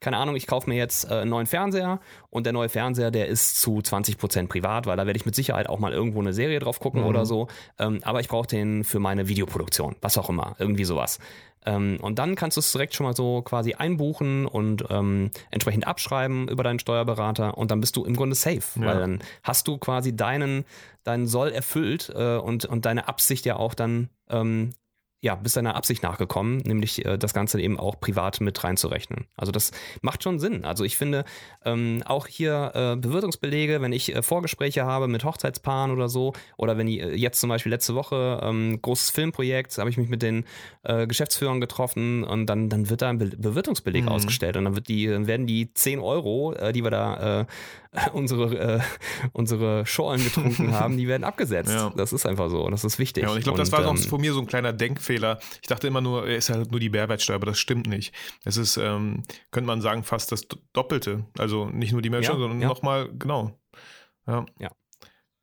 keine Ahnung, ich kaufe mir jetzt äh, einen neuen Fernseher und der neue Fernseher, der ist zu 20% privat, weil da werde ich mit Sicherheit auch mal irgendwo eine Serie drauf gucken mhm. oder so. Ähm, aber ich brauche den für meine Videoproduktion, was auch immer, irgendwie sowas. Ähm, und dann kannst du es direkt schon mal so quasi einbuchen und ähm, entsprechend abschreiben über deinen Steuerberater und dann bist du im Grunde safe, ja. weil dann hast du quasi deinen, deinen Soll erfüllt äh, und, und deine Absicht ja auch dann ähm, ja, bist deiner Absicht nachgekommen, nämlich äh, das Ganze eben auch privat mit reinzurechnen. Also das macht schon Sinn. Also ich finde ähm, auch hier äh, Bewirtungsbelege, wenn ich äh, Vorgespräche habe mit Hochzeitspaaren oder so, oder wenn ich äh, jetzt zum Beispiel letzte Woche ähm, großes Filmprojekt, habe ich mich mit den äh, Geschäftsführern getroffen und dann, dann wird da ein Be Bewirtungsbeleg mhm. ausgestellt und dann wird die, werden die 10 Euro, äh, die wir da unsere, äh, unsere Schorlen getrunken haben, die werden abgesetzt. Ja. Das ist einfach so. Das ist wichtig.
Ja, und ich glaube, das war ähm, von mir so ein kleiner Denkfehler. Ich dachte immer nur, es ist halt nur die Mehrwertsteuer, aber das stimmt nicht. Es ist, ähm, könnte man sagen, fast das Doppelte. Also nicht nur die Mehrwertsteuer, ja, sondern ja. nochmal, genau.
Ja. ja.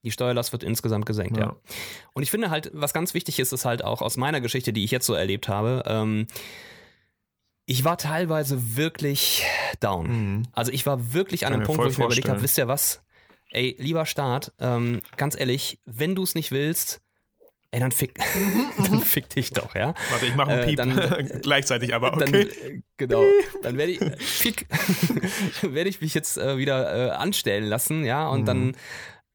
Die Steuerlast wird insgesamt gesenkt, ja. ja. Und ich finde halt, was ganz wichtig ist, ist halt auch aus meiner Geschichte, die ich jetzt so erlebt habe, ähm, ich war teilweise wirklich down. Mhm. Also ich war wirklich an einem Punkt, wo ich mir überlegt habe, wisst ihr was? Ey, lieber Staat, ähm, ganz ehrlich, wenn du es nicht willst, ey, dann fick, dann fick dich doch, ja.
Warte, ich mache einen äh, Piep dann, gleichzeitig, aber okay. Dann, äh,
genau, dann werde ich, fick, werde ich mich jetzt äh, wieder äh, anstellen lassen, ja, und mhm. dann,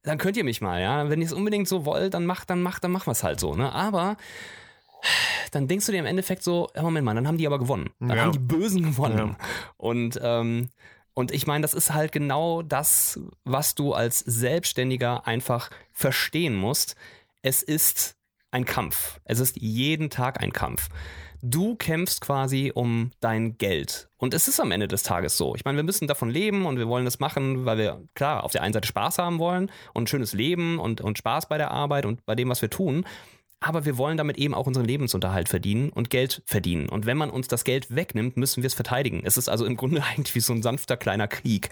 dann könnt ihr mich mal, ja. Wenn ihr es unbedingt so wollt, dann macht, dann macht, dann machen wir es halt so, ne. Aber dann denkst du dir im Endeffekt so, ja, Moment mal, dann haben die aber gewonnen. Dann ja. haben die Bösen gewonnen. Ja. Und, ähm, und ich meine, das ist halt genau das, was du als Selbstständiger einfach verstehen musst. Es ist ein Kampf. Es ist jeden Tag ein Kampf. Du kämpfst quasi um dein Geld. Und es ist am Ende des Tages so. Ich meine, wir müssen davon leben und wir wollen das machen, weil wir, klar, auf der einen Seite Spaß haben wollen und ein schönes Leben und, und Spaß bei der Arbeit und bei dem, was wir tun aber wir wollen damit eben auch unseren Lebensunterhalt verdienen und Geld verdienen. Und wenn man uns das Geld wegnimmt, müssen wir es verteidigen. Es ist also im Grunde eigentlich wie so ein sanfter kleiner Krieg,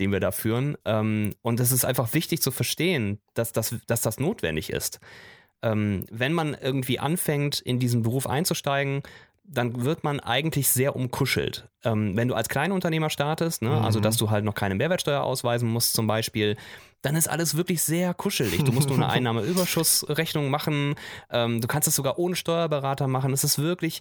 den wir da führen. Ähm, und es ist einfach wichtig zu verstehen, dass das, dass das notwendig ist. Ähm, wenn man irgendwie anfängt, in diesen Beruf einzusteigen, dann wird man eigentlich sehr umkuschelt. Ähm, wenn du als Kleinunternehmer startest, ne, also mhm. also dass du halt noch keine Mehrwertsteuer ausweisen musst zum Beispiel, dann ist alles wirklich sehr kuschelig. Du musst nur eine Einnahmeüberschussrechnung machen. Ähm, du kannst es sogar ohne Steuerberater machen. Es ist wirklich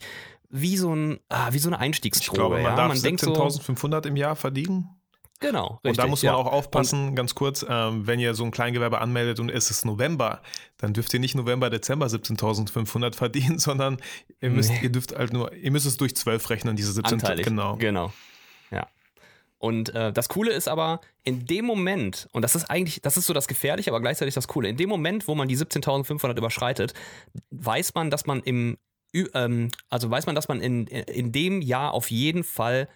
wie so, ein, ah, wie so eine Einstiegsdroge.
Ich glaube, man
ja?
darf
man denkt so,
17.500 im Jahr verdienen.
Genau, richtig.
Und da muss man
ja.
auch aufpassen, ganz kurz, ähm, wenn ihr so ein Kleingewerbe anmeldet und es ist November, dann dürft ihr nicht November, Dezember 17.500 verdienen, sondern ihr müsst,
Nee.
ihr dürft halt nur, ihr müsst es durch 12 rechnen, diese 17.000.
Anteilig.
Genau.
Genau. Ja. Und äh, das Coole ist aber, in dem Moment, und das ist eigentlich, das ist so das Gefährliche, aber gleichzeitig das Coole, in dem Moment, wo man die 17.500 überschreitet, weiß man, dass man im, ähm, also weiß man, dass man in, in dem Jahr auf jeden Fall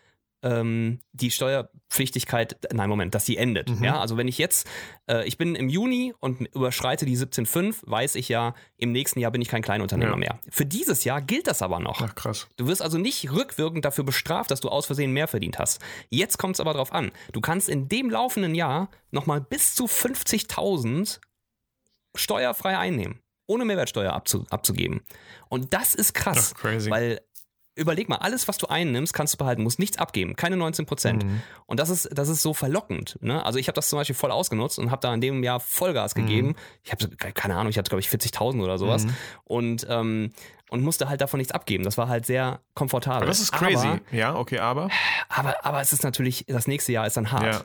ähm, die Steuerpflichtigkeit, nein, Moment, dass die endet.
Mhm.
Ja, also wenn ich jetzt, äh, ich bin im Juni und überschreite die 17,5, weiß ich ja, im nächsten Jahr bin ich kein Kleinunternehmer
Ja.
mehr. Für dieses Jahr gilt das aber noch.
Ach krass.
Du wirst also nicht rückwirkend dafür bestraft, dass du aus Versehen mehr verdient hast. Jetzt kommt es aber drauf an. Du kannst in dem laufenden Jahr nochmal bis zu 50.000 steuerfrei einnehmen, ohne Mehrwertsteuer abzu abzugeben. Und das ist krass,
Ach, crazy.
weil überleg mal, alles, was du einnimmst, kannst du behalten, musst nichts abgeben, keine 19 Prozent.
Mhm.
Und das ist, das ist so verlockend. Ne? Also ich habe das zum Beispiel voll ausgenutzt und habe da in dem Jahr Vollgas
Mhm.
gegeben. Ich habe, keine Ahnung, ich hatte, glaube ich, 40.000 oder sowas.
Mhm.
Und, ähm, und musste halt davon nichts abgeben. Das war halt sehr komfortabel.
Aber das ist crazy.
Aber,
ja, okay, aber.
aber, aber es ist natürlich, das nächste Jahr ist dann hart.
Ja.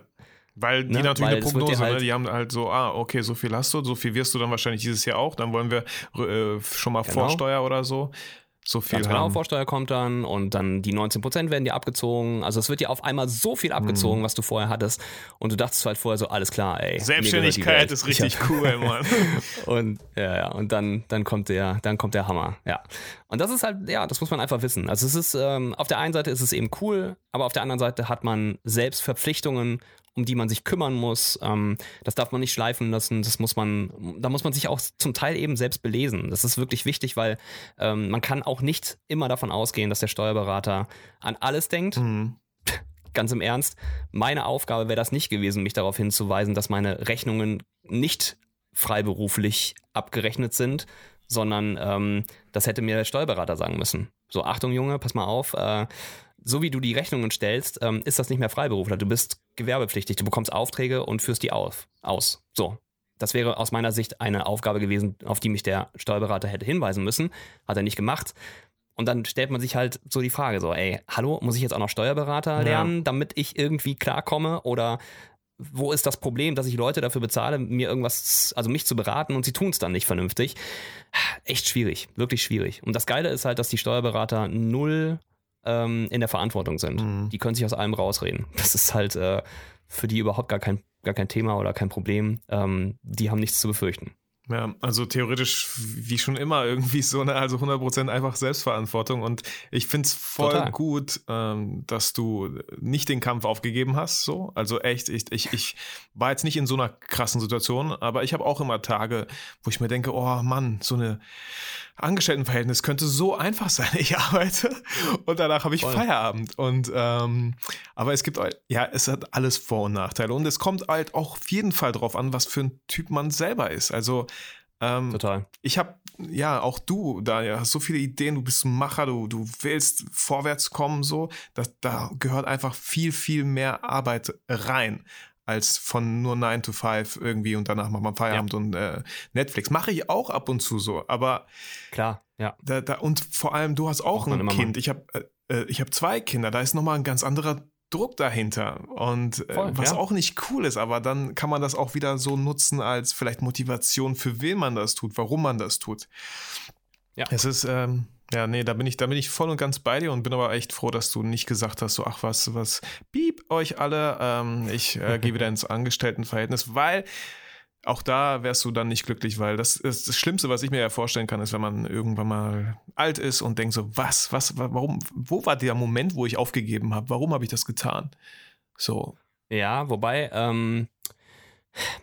Weil die
Ne?
natürlich
Weil
eine Prognose,
halt-
ne? die haben halt so, ah, okay, so viel hast du, so viel wirst du dann wahrscheinlich dieses Jahr auch, dann wollen wir äh, schon mal
Genau.
Vorsteuer oder so. So viel
Ganz genau. Vorsteuer kommt dann und dann die 19% werden dir abgezogen. Also es wird dir auf einmal so viel abgezogen,
Mhm.
was du vorher hattest. Und du dachtest halt vorher so, alles klar, ey.
Selbstständigkeit ist
Ich
richtig cool, Mann.
Und ja, ja, und dann, dann kommt der, dann kommt der Hammer. Ja. Und das ist halt, ja, das muss man einfach wissen. Also es ist, ähm, auf der einen Seite ist es eben cool, aber auf der anderen Seite hat man selbst Verpflichtungen, um die man sich kümmern muss. Ähm, das darf man nicht schleifen lassen. Das muss man, da muss man sich auch zum Teil eben selbst belesen. Das ist wirklich wichtig, weil ähm, man kann auch nicht immer davon ausgehen, dass der Steuerberater an alles denkt
Mhm.
ganz im Ernst, meine Aufgabe wäre das nicht gewesen, mich darauf hinzuweisen, dass meine Rechnungen nicht freiberuflich abgerechnet sind, sondern ähm, das hätte mir der Steuerberater sagen müssen. So, Achtung Junge, pass mal auf, äh, so wie du die Rechnungen stellst, ähm, ist das nicht mehr Freiberufler. Du bist gewerbepflichtig, du bekommst Aufträge und führst die auf, aus. So. Das wäre aus meiner Sicht eine Aufgabe gewesen, auf die mich der Steuerberater hätte hinweisen müssen. Hat er nicht gemacht. Und dann stellt man sich halt so die Frage so, ey, hallo, muss ich jetzt auch noch Steuerberater
Ja.
lernen, damit ich irgendwie klarkomme? Oder wo ist das Problem, dass ich Leute dafür bezahle, mir irgendwas, also mich zu beraten und sie tun es dann nicht vernünftig? Echt schwierig, wirklich schwierig. Und das Geile ist halt, dass die Steuerberater null ähm, in der Verantwortung sind.
Mhm.
Die können sich aus allem rausreden. Das ist halt äh, für die überhaupt gar kein, gar kein Thema oder kein Problem. Ähm, die haben nichts zu befürchten.
Ja, also theoretisch wie schon immer irgendwie so eine, also 100% einfach Selbstverantwortung und ich finde es voll
Total.
gut, ähm, dass du nicht den Kampf aufgegeben hast, so, also echt, ich, ich, ich war jetzt nicht in so einer krassen Situation, aber ich habe auch immer Tage, wo ich mir denke, oh Mann, so eine Angestelltenverhältnis könnte so einfach sein. Ich arbeite und danach habe ich
Voll.
Feierabend. Und ähm, aber es gibt ja, es hat alles Vor- und Nachteile. Und es kommt halt auch auf jeden Fall drauf an, was für ein Typ man selber ist. Also ähm,
Total.
ich habe, ja, auch du, Daniel, hast so viele Ideen, du bist ein Macher, du, du willst vorwärts kommen, so. Das, da gehört einfach viel, viel mehr Arbeit rein. Als von nur 9 to 5 irgendwie und danach macht man Feierabend und äh, Netflix. Mache ich auch ab und zu so, aber
Klar, ja.
da, da, und vor allem, du hast auch
man
ein Kind. Ich habe äh, äh, ich hab zwei Kinder, da ist nochmal ein ganz anderer Druck dahinter. Und äh,
Voll,
was
ja.
auch nicht cool ist, aber dann kann man das auch wieder so nutzen als vielleicht Motivation, für wen man das tut, warum man das tut.
Ja.
Es ist, ähm, ja, nee, da bin ich, da bin ich voll und ganz bei dir und bin aber echt froh, dass du nicht gesagt hast, so, ach was, was, piep euch alle, ähm, ich äh, gehe wieder ins Angestelltenverhältnis, weil auch da wärst du dann nicht glücklich, weil das ist das Schlimmste, was ich mir ja vorstellen kann, ist, wenn man irgendwann mal alt ist und denkt so, was, was, wa- warum, wo war der Moment, wo ich aufgegeben habe? Warum habe ich das getan? So,
Ja, wobei, ähm,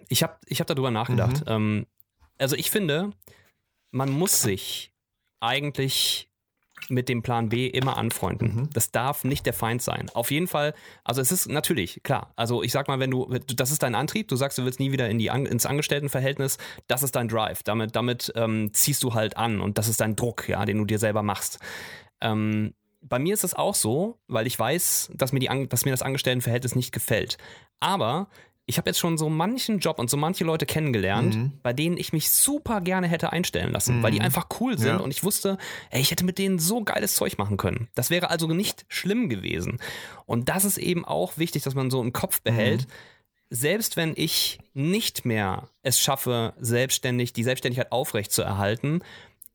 ich habe ich hab darüber nachgedacht.
Mhm.
Ähm, also ich finde, man muss sich eigentlich mit dem Plan B immer anfreunden.
Mhm.
Das darf nicht der Feind sein. Auf jeden Fall, also es ist natürlich, klar, also ich sag mal, wenn du, das ist dein Antrieb, du sagst, du willst nie wieder in die, ins Angestelltenverhältnis, das ist dein Drive. Damit, damit ähm, ziehst du halt an und das ist dein Druck, ja, den du dir selber machst. Ähm, bei mir ist es auch so, weil ich weiß, dass mir, die, dass mir das Angestelltenverhältnis nicht gefällt. Aber ich habe jetzt schon so manchen Job und so manche Leute kennengelernt,
Mhm.
bei denen ich mich super gerne hätte einstellen lassen, weil die einfach cool sind
Ja.
und ich wusste, ey, ich hätte mit denen so geiles Zeug machen können. Das wäre also nicht schlimm gewesen. Und das ist eben auch wichtig, dass man so im Kopf behält. Selbst wenn ich nicht mehr es schaffe, selbstständig, die Selbstständigkeit aufrecht zu erhalten,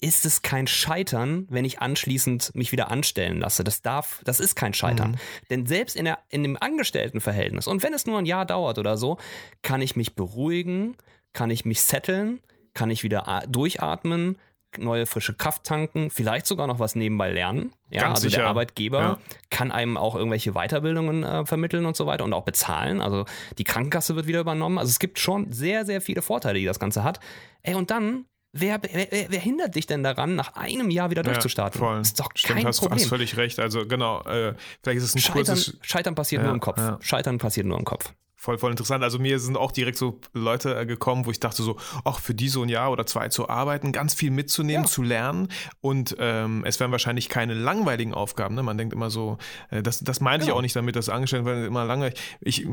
ist es kein Scheitern, wenn ich anschließend mich wieder anstellen lasse. Das darf, das ist kein Scheitern. Denn selbst in, der, in dem Angestelltenverhältnis, und wenn es nur ein Jahr dauert oder so, kann ich mich beruhigen, kann ich mich setteln, kann ich wieder durchatmen, neue frische Kraft tanken, vielleicht sogar noch was nebenbei lernen. Ja,
Ganz
also
sicher.
der Arbeitgeber
Ja.
kann einem auch irgendwelche Weiterbildungen äh, vermitteln und so weiter und auch bezahlen. Also die Krankenkasse wird wieder übernommen. Also es gibt schon sehr, sehr viele Vorteile, die das Ganze hat. Ey, und dann, wer, wer, wer- hindert dich denn daran, nach einem Jahr wieder durchzustarten?
Ja, voll.
Ist doch
Stimmt,
kein
hast,
Problem.
hast völlig recht. Also genau, äh, vielleicht ist es ein
Scheitern,
kurzes,
Scheitern passiert
Ja,
nur im Kopf.
ja.
Scheitern passiert nur im Kopf.
Voll, voll interessant. Also mir sind auch direkt so Leute äh, gekommen, wo ich dachte so, ach, für die so ein Jahr oder zwei zu arbeiten, ganz viel mitzunehmen,
Ja.
zu lernen und ähm, es werden wahrscheinlich keine langweiligen Aufgaben. Ne? Man denkt immer so, äh, das, das meinte ich
Genau.
auch nicht damit, dass angestellt werden immer langweilig. Ich,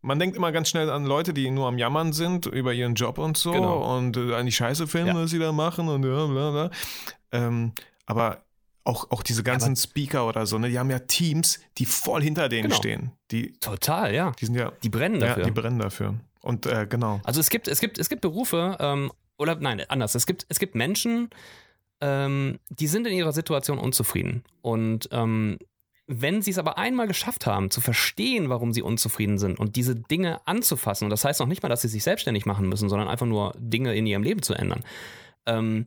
man denkt immer ganz schnell an Leute, die nur am Jammern sind über ihren Job und so
Genau.
und äh, an die Scheiße finden,
Ja.
was sie da machen und ja, bla bla. Ähm, aber auch, auch diese ganzen Speaker oder so, ne, die haben ja Teams, die voll hinter denen
Genau.
stehen. Die,
Total, ja.
die sind ja,
Die brennen
ja,
dafür.
die brennen dafür. Und äh, genau.
Also es gibt, es gibt, es gibt Berufe, ähm, oder nein, anders. Es gibt, es gibt Menschen, ähm, die sind in ihrer Situation unzufrieden. Und ähm, wenn sie es aber einmal geschafft haben, zu verstehen, warum sie unzufrieden sind und diese Dinge anzufassen, und das heißt noch nicht mal, dass sie sich selbstständig machen müssen, sondern einfach nur Dinge in ihrem Leben zu ändern, ähm,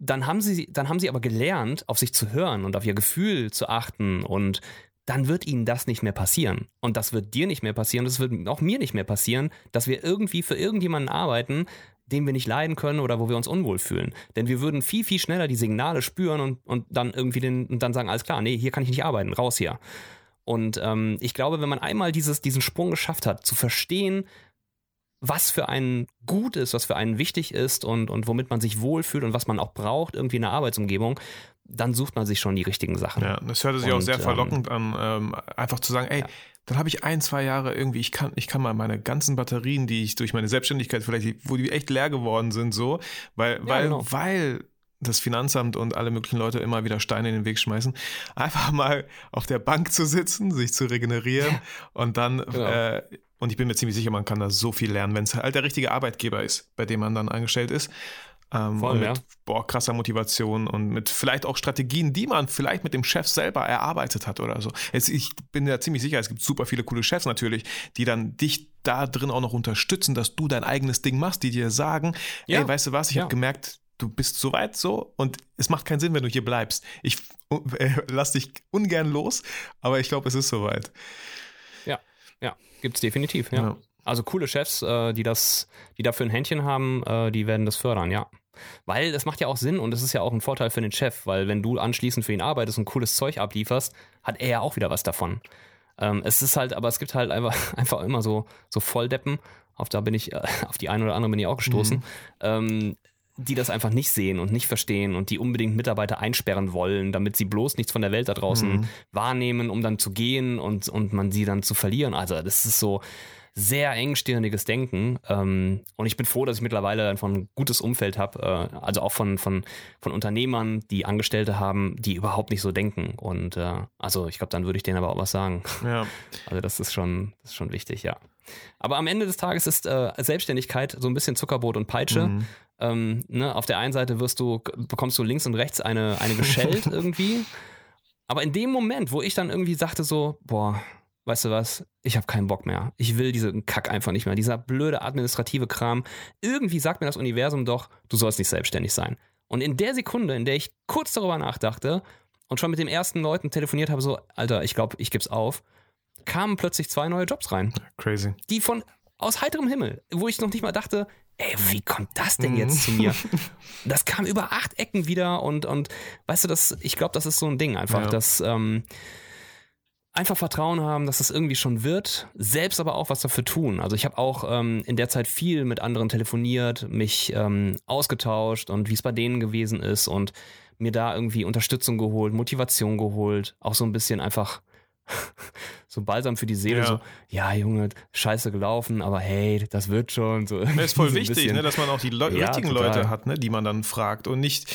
dann haben sie, dann haben sie aber gelernt, auf sich zu hören und auf ihr Gefühl zu achten und dann wird ihnen das nicht mehr passieren. Und das wird dir nicht mehr passieren, das wird auch mir nicht mehr passieren, dass wir irgendwie für irgendjemanden arbeiten, den wir nicht leiden können oder wo wir uns unwohl fühlen. Denn wir würden viel, viel schneller die Signale spüren und, und dann irgendwie den, und dann sagen, alles klar, nee, hier kann ich nicht arbeiten, raus hier. Und ähm, ich glaube, wenn man einmal dieses, diesen Sprung geschafft hat, zu verstehen, was für einen gut ist, was für einen wichtig ist und, und womit man sich wohlfühlt und was man auch braucht, irgendwie in der Arbeitsumgebung, dann sucht man sich schon die richtigen Sachen.
Ja, das hörte sich auch
Und,
sehr
ähm,
verlockend an, ähm, einfach zu sagen, ey,
Ja.
dann habe ich ein, zwei Jahre irgendwie, ich kann, ich kann mal meine ganzen Batterien, die ich durch meine Selbstständigkeit vielleicht, wo die echt leer geworden sind, so, weil, weil,
genau.
weil das Finanzamt und alle möglichen Leute immer wieder Steine in den Weg schmeißen, einfach mal auf der Bank zu sitzen, sich zu regenerieren und dann,
Genau.
äh, und ich bin mir ziemlich sicher, man kann da so viel lernen, wenn es halt der richtige Arbeitgeber ist, bei dem man dann angestellt ist. Ähm,
Voll,
mit,
ja.
boah, krasser Motivation und mit vielleicht auch Strategien, die man vielleicht mit dem Chef selber erarbeitet hat oder so. Jetzt, ich bin ja ziemlich sicher, es gibt super viele coole Chefs natürlich, die dann dich da drin auch noch unterstützen, dass du dein eigenes Ding machst, die dir sagen,
Ja.
ey, weißt du was, ich
Ja.
habe gemerkt, du bist soweit so und es macht keinen Sinn, wenn du hier bleibst. Ich äh, lass dich ungern los, aber ich glaube, es ist soweit.
Ja, gibt's definitiv, ja.
Ja.
Also coole Chefs, äh, die das, die dafür ein Händchen haben, äh, die werden das fördern, ja. Weil das macht ja auch Sinn und es ist ja auch ein Vorteil für den Chef, weil wenn du anschließend für ihn arbeitest und cooles Zeug ablieferst, hat er ja auch wieder was davon. Ähm, es ist halt, aber es gibt halt einfach, einfach immer so, so Volldeppen, auf da bin ich, äh, auf die eine oder andere bin ich auch gestoßen, ähm, die das einfach nicht sehen und nicht verstehen und die unbedingt Mitarbeiter einsperren wollen, damit sie bloß nichts von der Welt da draußen wahrnehmen, um dann zu gehen und, und man sie dann zu verlieren. Also das ist so sehr engstirniges Denken. Ähm, und ich bin froh, dass ich mittlerweile einfach ein gutes Umfeld habe, äh, also auch von, von, von Unternehmern, die Angestellte haben, die überhaupt nicht so denken. Und äh, also ich glaube, dann würde ich denen aber auch was sagen.
Ja.
Also das ist schon, das ist schon wichtig, ja. Aber am Ende des Tages ist äh, Selbstständigkeit so ein bisschen Zuckerbrot und Peitsche.
Mhm.
Ähm, ne, auf der einen Seite wirst du, bekommst du links und rechts eine, eine geschellt irgendwie. Aber in dem Moment, wo ich dann irgendwie sagte so, boah, weißt du was, ich habe keinen Bock mehr. Ich will diesen Kack einfach nicht mehr. Dieser blöde administrative Kram. Irgendwie sagt mir das Universum doch, du sollst nicht selbstständig sein. Und in der Sekunde, in der ich kurz darüber nachdachte und schon mit den ersten Leuten telefoniert habe, so, Alter, ich glaube, ich geb's auf, kamen plötzlich zwei neue Jobs rein
Crazy.
die von aus heiterem Himmel, wo ich noch nicht mal dachte, ey, wie kommt das denn jetzt zu mir? Das kam über acht Ecken wieder und, und weißt du, das, ich glaube, das ist so ein Ding einfach,
Ja.
dass ähm, einfach Vertrauen haben, dass das irgendwie schon wird, selbst aber auch was dafür tun. Also ich habe auch ähm, in der Zeit viel mit anderen telefoniert, mich ähm, ausgetauscht und wie es bei denen gewesen ist und mir da irgendwie Unterstützung geholt, Motivation geholt, auch so ein bisschen einfach so balsam für die Seele,
Ja.
so, ja, Junge, scheiße gelaufen, aber hey, das wird schon. So,
Das ist voll
so
wichtig, ne, dass man auch die Leu
Ja,
richtigen
total.
Leute hat, ne, die man dann fragt und nicht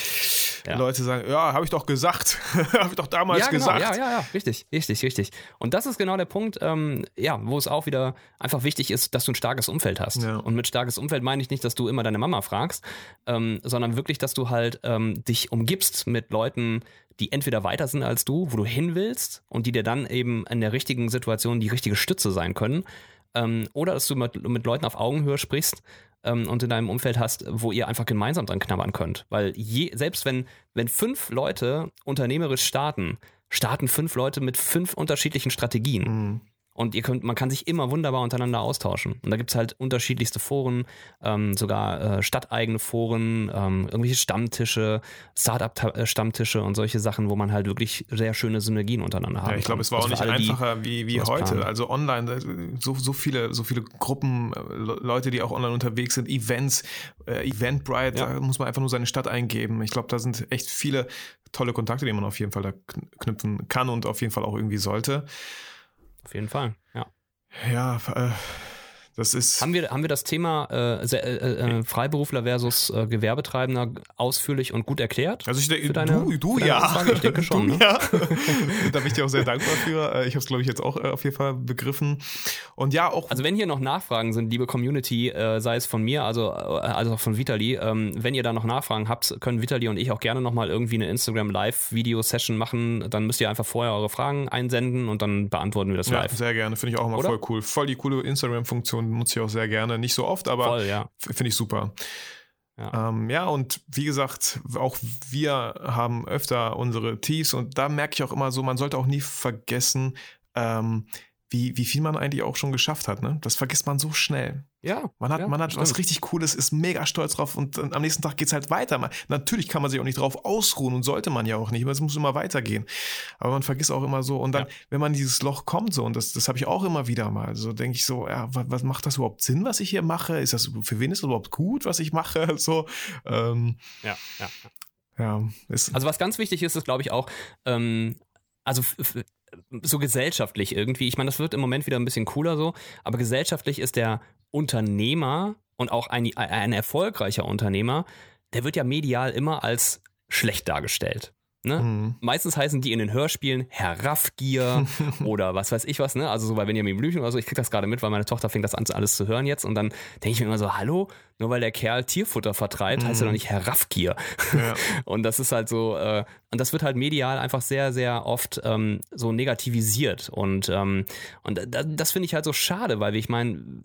Ja.
Leute sagen, ja, habe ich doch gesagt, habe ich doch damals
ja, genau,
gesagt.
Ja, ja, ja, richtig, richtig, richtig. Und das ist genau der Punkt, ähm, ja, wo es auch wieder einfach wichtig ist, dass du ein starkes Umfeld hast.
Ja.
Und mit starkes Umfeld meine ich nicht, dass du immer deine Mama fragst, ähm, sondern wirklich, dass du halt ähm, dich umgibst mit Leuten, die entweder weiter sind als du, wo du hin willst und die dir dann eben in der richtigen Situation die richtige Stütze sein können. Ähm, oder dass du mit, mit Leuten auf Augenhöhe sprichst ähm, und in deinem Umfeld hast, wo ihr einfach gemeinsam dran knabbern könnt. Weil je, selbst wenn, wenn fünf Leute unternehmerisch starten, starten fünf Leute mit fünf unterschiedlichen Strategien.
Mhm.
Und ihr könnt, man kann sich immer wunderbar untereinander austauschen. Und da gibt es halt unterschiedlichste Foren, ähm, sogar äh, stadteigene Foren, ähm, irgendwelche Stammtische, Startup-Stammtische und solche Sachen, wo man halt wirklich sehr schöne Synergien untereinander haben
Ja, ich glaube, es war auch nicht
alle
einfacher wie, wie heute.
planen.
Also online, äh, so, so viele, so viele Gruppen, äh, Le- Leute, die auch online unterwegs sind, Events, äh, Eventbrite,
Ja.
da muss man einfach nur seine Stadt eingeben. Ich glaube, da sind echt viele tolle Kontakte, die man auf jeden Fall da kn- knüpfen kann und auf jeden Fall auch irgendwie sollte.
Auf jeden Fall, ja.
Ja, äh, das ist.
Haben wir, haben wir das Thema äh, Se- äh, äh, Freiberufler versus äh, Gewerbetreibender ausführlich und gut erklärt?
Also ich denke, du, du ja.
Ich denke schon,
Du,
ne?
ja. da bin ich dir auch sehr dankbar für. Äh, Ich habe es, glaube ich, jetzt auch äh, auf jeden Fall begriffen. Und ja, auch
Also wenn hier noch Nachfragen sind, liebe Community, äh, sei es von mir, also, äh, also auch von Vitali, ähm, wenn ihr da noch Nachfragen habt, können Vitali und ich auch gerne nochmal irgendwie eine Instagram Live-Video-Session machen. Dann müsst ihr einfach vorher eure Fragen einsenden und dann beantworten wir das
Ja,
live.
sehr gerne. Finde ich auch immer
Oder?
voll cool. Voll die coole Instagram-Funktion nutze ich auch sehr gerne. Nicht so oft, aber
ja.
finde ich super.
Ja.
Ähm, ja, und wie gesagt, auch wir haben öfter unsere Tiefs und da merke ich auch immer so, man sollte auch nie vergessen, ähm, wie, wie viel man eigentlich auch schon geschafft hat. Ne? Das vergisst man so schnell.
Ja,
Man hat,
ja,
man hat was richtig Cooles, ist mega stolz drauf und am nächsten Tag geht es halt weiter. Man, natürlich kann man sich auch nicht drauf ausruhen und sollte man ja auch nicht, es muss immer weitergehen. Aber man vergisst auch immer so und dann,
Ja.
wenn man in dieses Loch kommt so und das, das habe ich auch immer wieder mal, so denke ich so, ja, was, was macht das überhaupt Sinn, was ich hier mache? Ist das, für wen ist das überhaupt gut, was ich mache? So, ähm,
Ja, ja.
ja, ist,
Also was ganz wichtig ist, ist glaube ich auch, ähm, also so gesellschaftlich irgendwie. Ich meine, das wird im Moment wieder ein bisschen cooler so, aber gesellschaftlich ist der Unternehmer und auch ein, ein erfolgreicher Unternehmer, der wird ja medial immer als schlecht dargestellt. Ne?
Mhm.
Meistens heißen die in den Hörspielen Herr Raffgier oder was weiß ich was, ne? Also so bei Benjamin Blümchen oder so. Ich krieg das gerade mit, weil meine Tochter fängt das an, alles zu hören jetzt. Und dann denke ich mir immer so, hallo, nur weil der Kerl Tierfutter vertreibt, heißt er doch nicht Herr Raffgier.
ja.
Und das ist halt so, äh, und das wird halt medial einfach sehr, sehr oft ähm, so negativisiert. Und, ähm, und da, das finde ich halt so schade, weil ich meine,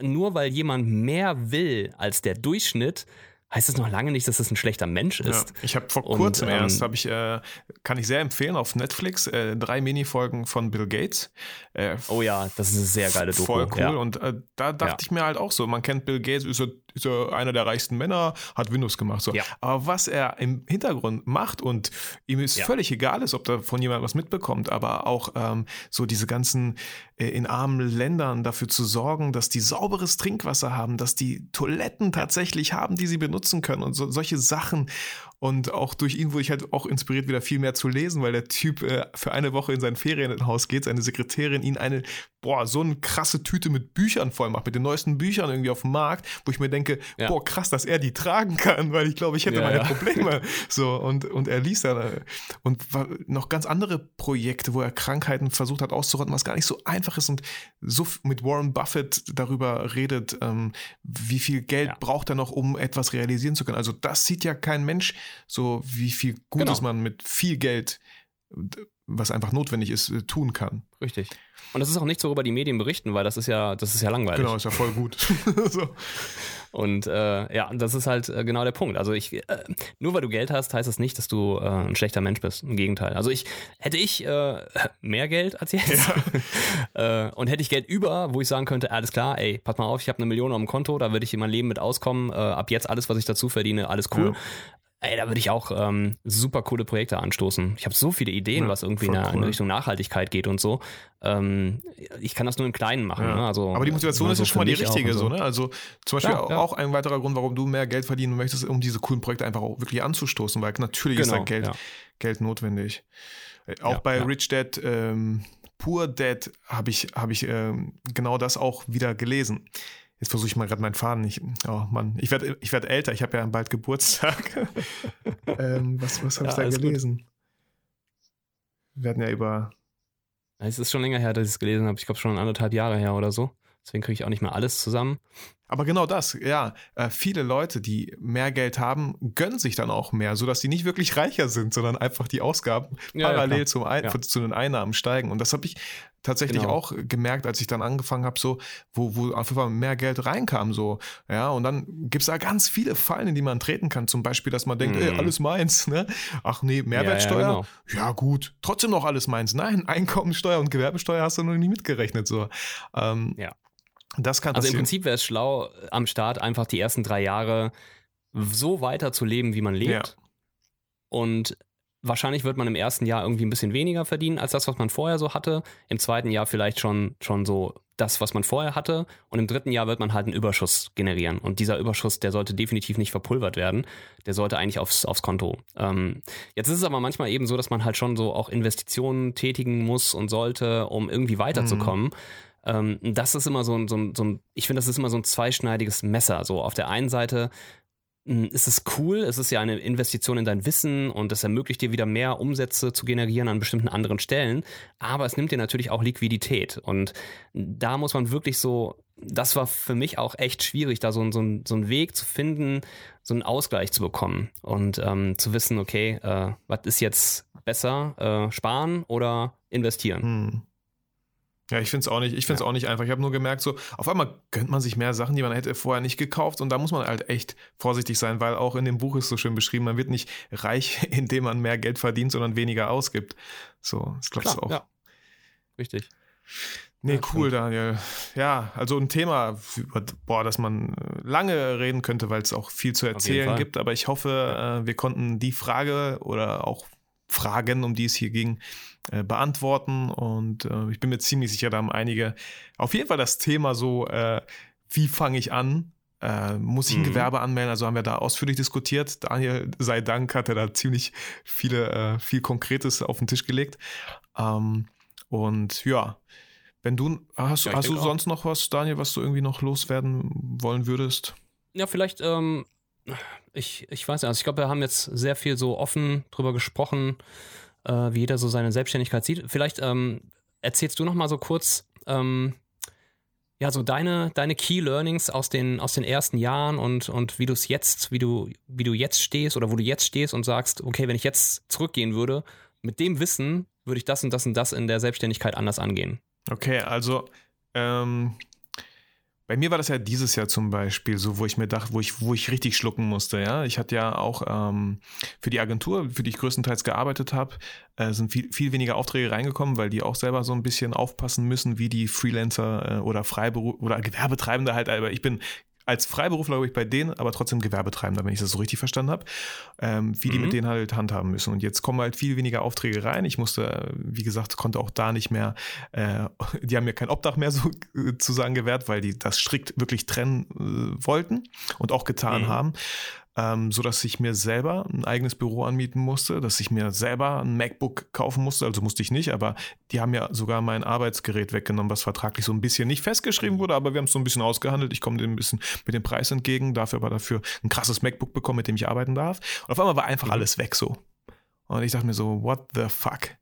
nur weil jemand mehr will als der Durchschnitt, heißt es noch lange nicht, dass es ein schlechter Mensch
Ja,
ist.
ich habe vor
Und,
kurzem
ähm,
erst, ich, äh, kann ich sehr empfehlen, auf Netflix äh, drei Minifolgen von Bill Gates. Äh,
Oh ja, das ist eine sehr geile Doku.
Voll cool.
Ja.
Und äh, da dachte
Ja.
ich mir halt auch so, man kennt Bill Gates, ist er, ist er einer der reichsten Männer, hat Windows gemacht. So.
Ja.
Aber was er im Hintergrund macht und ihm ist
Ja.
völlig egal ist, ob da von jemandem was mitbekommt, aber auch ähm, so diese ganzen äh, in armen Ländern dafür zu sorgen, dass die sauberes Trinkwasser haben, dass die Toiletten tatsächlich haben, die sie benutzen können und so, solche Sachen. Und auch durch ihn wurde ich halt auch inspiriert, wieder viel mehr zu lesen, weil der Typ äh, für eine Woche in sein Ferienhaus geht, seine Sekretärin ihn eine, boah, so eine krasse Tüte mit Büchern voll macht, mit den neuesten Büchern irgendwie auf dem Markt, wo ich mir denke,
Ja.
boah, krass, dass er die tragen kann, weil ich glaube, ich hätte
Ja,
meine
ja.
Probleme. So, und, und er liest dann äh, und noch ganz andere Projekte, wo er Krankheiten versucht hat auszurotten, was gar nicht so einfach ist und so mit Warren Buffett darüber redet, ähm, wie viel Geld braucht er noch, um etwas realisieren zu können. Also das sieht ja kein Mensch, so wie viel Gutes
Genau.
man mit viel Geld, was einfach notwendig ist, äh, tun kann.
Richtig. Und das ist auch nichts, worüber die Medien berichten, weil das ist ja, das ist ja langweilig.
Genau, ist ja voll gut. so.
Und äh, ja, das ist halt äh, genau der Punkt. Also ich, äh, nur weil du Geld hast, heißt das nicht, dass du äh, ein schlechter Mensch bist. Im Gegenteil. Also ich hätte ich mehr Geld als jetzt äh, und hätte ich Geld über, wo ich sagen könnte, alles klar, ey, pass mal auf, ich habe eine Million auf dem Konto, da würde ich in mein Leben mit auskommen. Ab jetzt alles, was ich dazu verdiene, alles cool. Ey, da würde ich auch ähm, super coole Projekte anstoßen. Ich habe so viele Ideen,
Ja,
was irgendwie in, der- in
cool.
Richtung Nachhaltigkeit geht und so. Ähm, ich kann das nur im Kleinen machen.
Ja.
Ne? Also,
Aber die Motivation
nur
ist
so
ja schon mal die richtige,
und
so. ne? Also zum Beispiel
Ja,
auch ein weiterer Grund, warum du mehr Geld verdienen möchtest, um diese coolen Projekte einfach auch wirklich anzustoßen, weil natürlich ist da
Genau,
Geld,
ja.
Geld notwendig. Äh, Auch bei. Rich Dad ähm, Poor Dad habe ich, hab ich äh, genau das auch wieder gelesen. Jetzt versuche ich mal gerade meinen Faden nicht. Oh Mann, ich werde ich werd älter, ich habe ja bald Geburtstag. ähm, was was habe ja, ich da gelesen? Gut. Wir werden ja über.
Es ist schon länger her, dass ich es gelesen habe. Ich glaube schon anderthalb Jahre her oder so. Deswegen kriege ich auch nicht mehr alles zusammen.
Aber genau das, ja. Äh, viele Leute, die mehr Geld haben, gönnen sich dann auch mehr, sodass sie nicht wirklich reicher sind, sondern einfach die Ausgaben ja, parallel ja, zum Ein ja. zu den Einnahmen steigen. Und das habe ich tatsächlich genau. auch gemerkt, als ich dann angefangen habe, so, wo, wo auf jeden Fall mehr Geld reinkam, so, ja, und dann gibt es da ganz viele Fallen, in die man treten kann. Zum Beispiel, dass man denkt, mhm. ey, alles meins, ne? Ach nee, Mehrwertsteuer? Ja, genau. ja, gut, trotzdem noch alles meins. Nein, Einkommensteuer und Gewerbesteuer hast du noch nie mitgerechnet, so. Ähm,
ja. Das kann also im Prinzip wäre es schlau, am Start einfach die ersten drei Jahre so weiter zu leben, wie man lebt. Ja. Und wahrscheinlich wird man im ersten Jahr irgendwie ein bisschen weniger verdienen als das, was man vorher so hatte. Im zweiten Jahr vielleicht schon, schon so das, was man vorher hatte. Und im dritten Jahr wird man halt einen Überschuss generieren. Und dieser Überschuss, der sollte definitiv nicht verpulvert werden. Der sollte eigentlich aufs, aufs Konto. Ähm, jetzt ist es aber manchmal eben so, dass man halt schon so auch Investitionen tätigen muss und sollte, um irgendwie weiterzukommen. Mhm. Ähm, das ist immer so ein, so ein, so ein ich finde, das ist immer so ein zweischneidiges Messer. So auf der einen Seite hm, ist es cool, es ist ja eine Investition in dein Wissen und es ermöglicht dir wieder mehr Umsätze zu generieren an bestimmten anderen Stellen, aber es nimmt dir natürlich auch Liquidität und da muss man wirklich so, das war für mich auch echt schwierig, da so, so, so einen Weg zu finden, so einen Ausgleich zu bekommen und ähm, zu wissen, okay, äh, was ist jetzt besser, äh, sparen oder investieren? Hm.
Ja, ich finde es auch nicht, ich finde es ja. auch nicht einfach. Ich habe nur gemerkt, so, auf einmal gönnt man sich mehr Sachen, die man hätte vorher nicht gekauft. Und da muss man halt echt vorsichtig sein, weil auch in dem Buch ist so schön beschrieben, man wird nicht reich, indem man mehr Geld verdient, sondern weniger ausgibt. So, das glaubst du auch. Ja.
Richtig.
Nee, ja, cool, Daniel. Ja, also ein Thema, boah, dass man lange reden könnte, weil es auch viel zu erzählen gibt. Aber ich hoffe. Äh, wir konnten die Frage oder auch Fragen, um die es hier ging, äh, beantworten. Und äh, ich bin mir ziemlich sicher, da haben einige auf jeden Fall das Thema so, äh, wie fange ich an? Muss ich ein mhm. Gewerbe anmelden? Also haben wir da ausführlich diskutiert. Daniel, sei Dank, hat er da ziemlich viele, äh, viel Konkretes auf den Tisch gelegt. Ähm, und ja, wenn du, hast, ja, hast du sonst noch was, Daniel, was du irgendwie noch loswerden wollen würdest?
Ja, vielleicht ähm, ich, ich weiß nicht, also ich glaube, wir haben jetzt sehr viel so offen drüber gesprochen, äh, wie jeder so seine Selbstständigkeit sieht. Vielleicht ähm, erzählst du noch mal so kurz, ähm, ja, so deine, deine Key Learnings aus den, aus den ersten Jahren und, und wie du es jetzt, wie du, wie du jetzt stehst oder wo du jetzt stehst und sagst, okay, wenn ich jetzt zurückgehen würde, mit dem Wissen würde ich das und das und das in der Selbstständigkeit anders angehen.
Okay, also ähm, bei mir war das ja dieses Jahr zum Beispiel so, wo ich mir dachte, wo ich, wo ich richtig schlucken musste. Ja, ich hatte ja auch ähm, für die Agentur, für die ich größtenteils gearbeitet habe, äh, sind viel, viel weniger Aufträge reingekommen, weil die auch selber so ein bisschen aufpassen müssen, wie die Freelancer äh, oder Freiberuf oder Gewerbetreibende halt. Aber ich bin als Freiberufler, glaube ich, bei denen, aber trotzdem Gewerbetreibender, wenn ich das so richtig verstanden habe, ähm, wie die mhm. mit denen halt handhaben müssen. Und jetzt kommen halt viel weniger Aufträge rein. Ich musste, wie gesagt, konnte auch da nicht mehr, äh, die haben mir kein Obdach mehr so äh, zu sagen gewährt, weil die das strikt wirklich trennen äh, wollten und auch getan mhm. haben ähm, so dass ich mir selber ein eigenes Büro anmieten musste, dass ich mir selber ein MacBook kaufen musste. Also musste ich nicht, aber die haben ja sogar mein Arbeitsgerät weggenommen, was vertraglich so ein bisschen nicht festgeschrieben wurde, aber wir haben es so ein bisschen ausgehandelt. Ich komme dem ein bisschen mit dem Preis entgegen, dafür aber dafür ein krasses MacBook bekommen, mit dem ich arbeiten darf. Und auf einmal war einfach mhm. alles weg so. Und ich dachte mir so, what the fuck?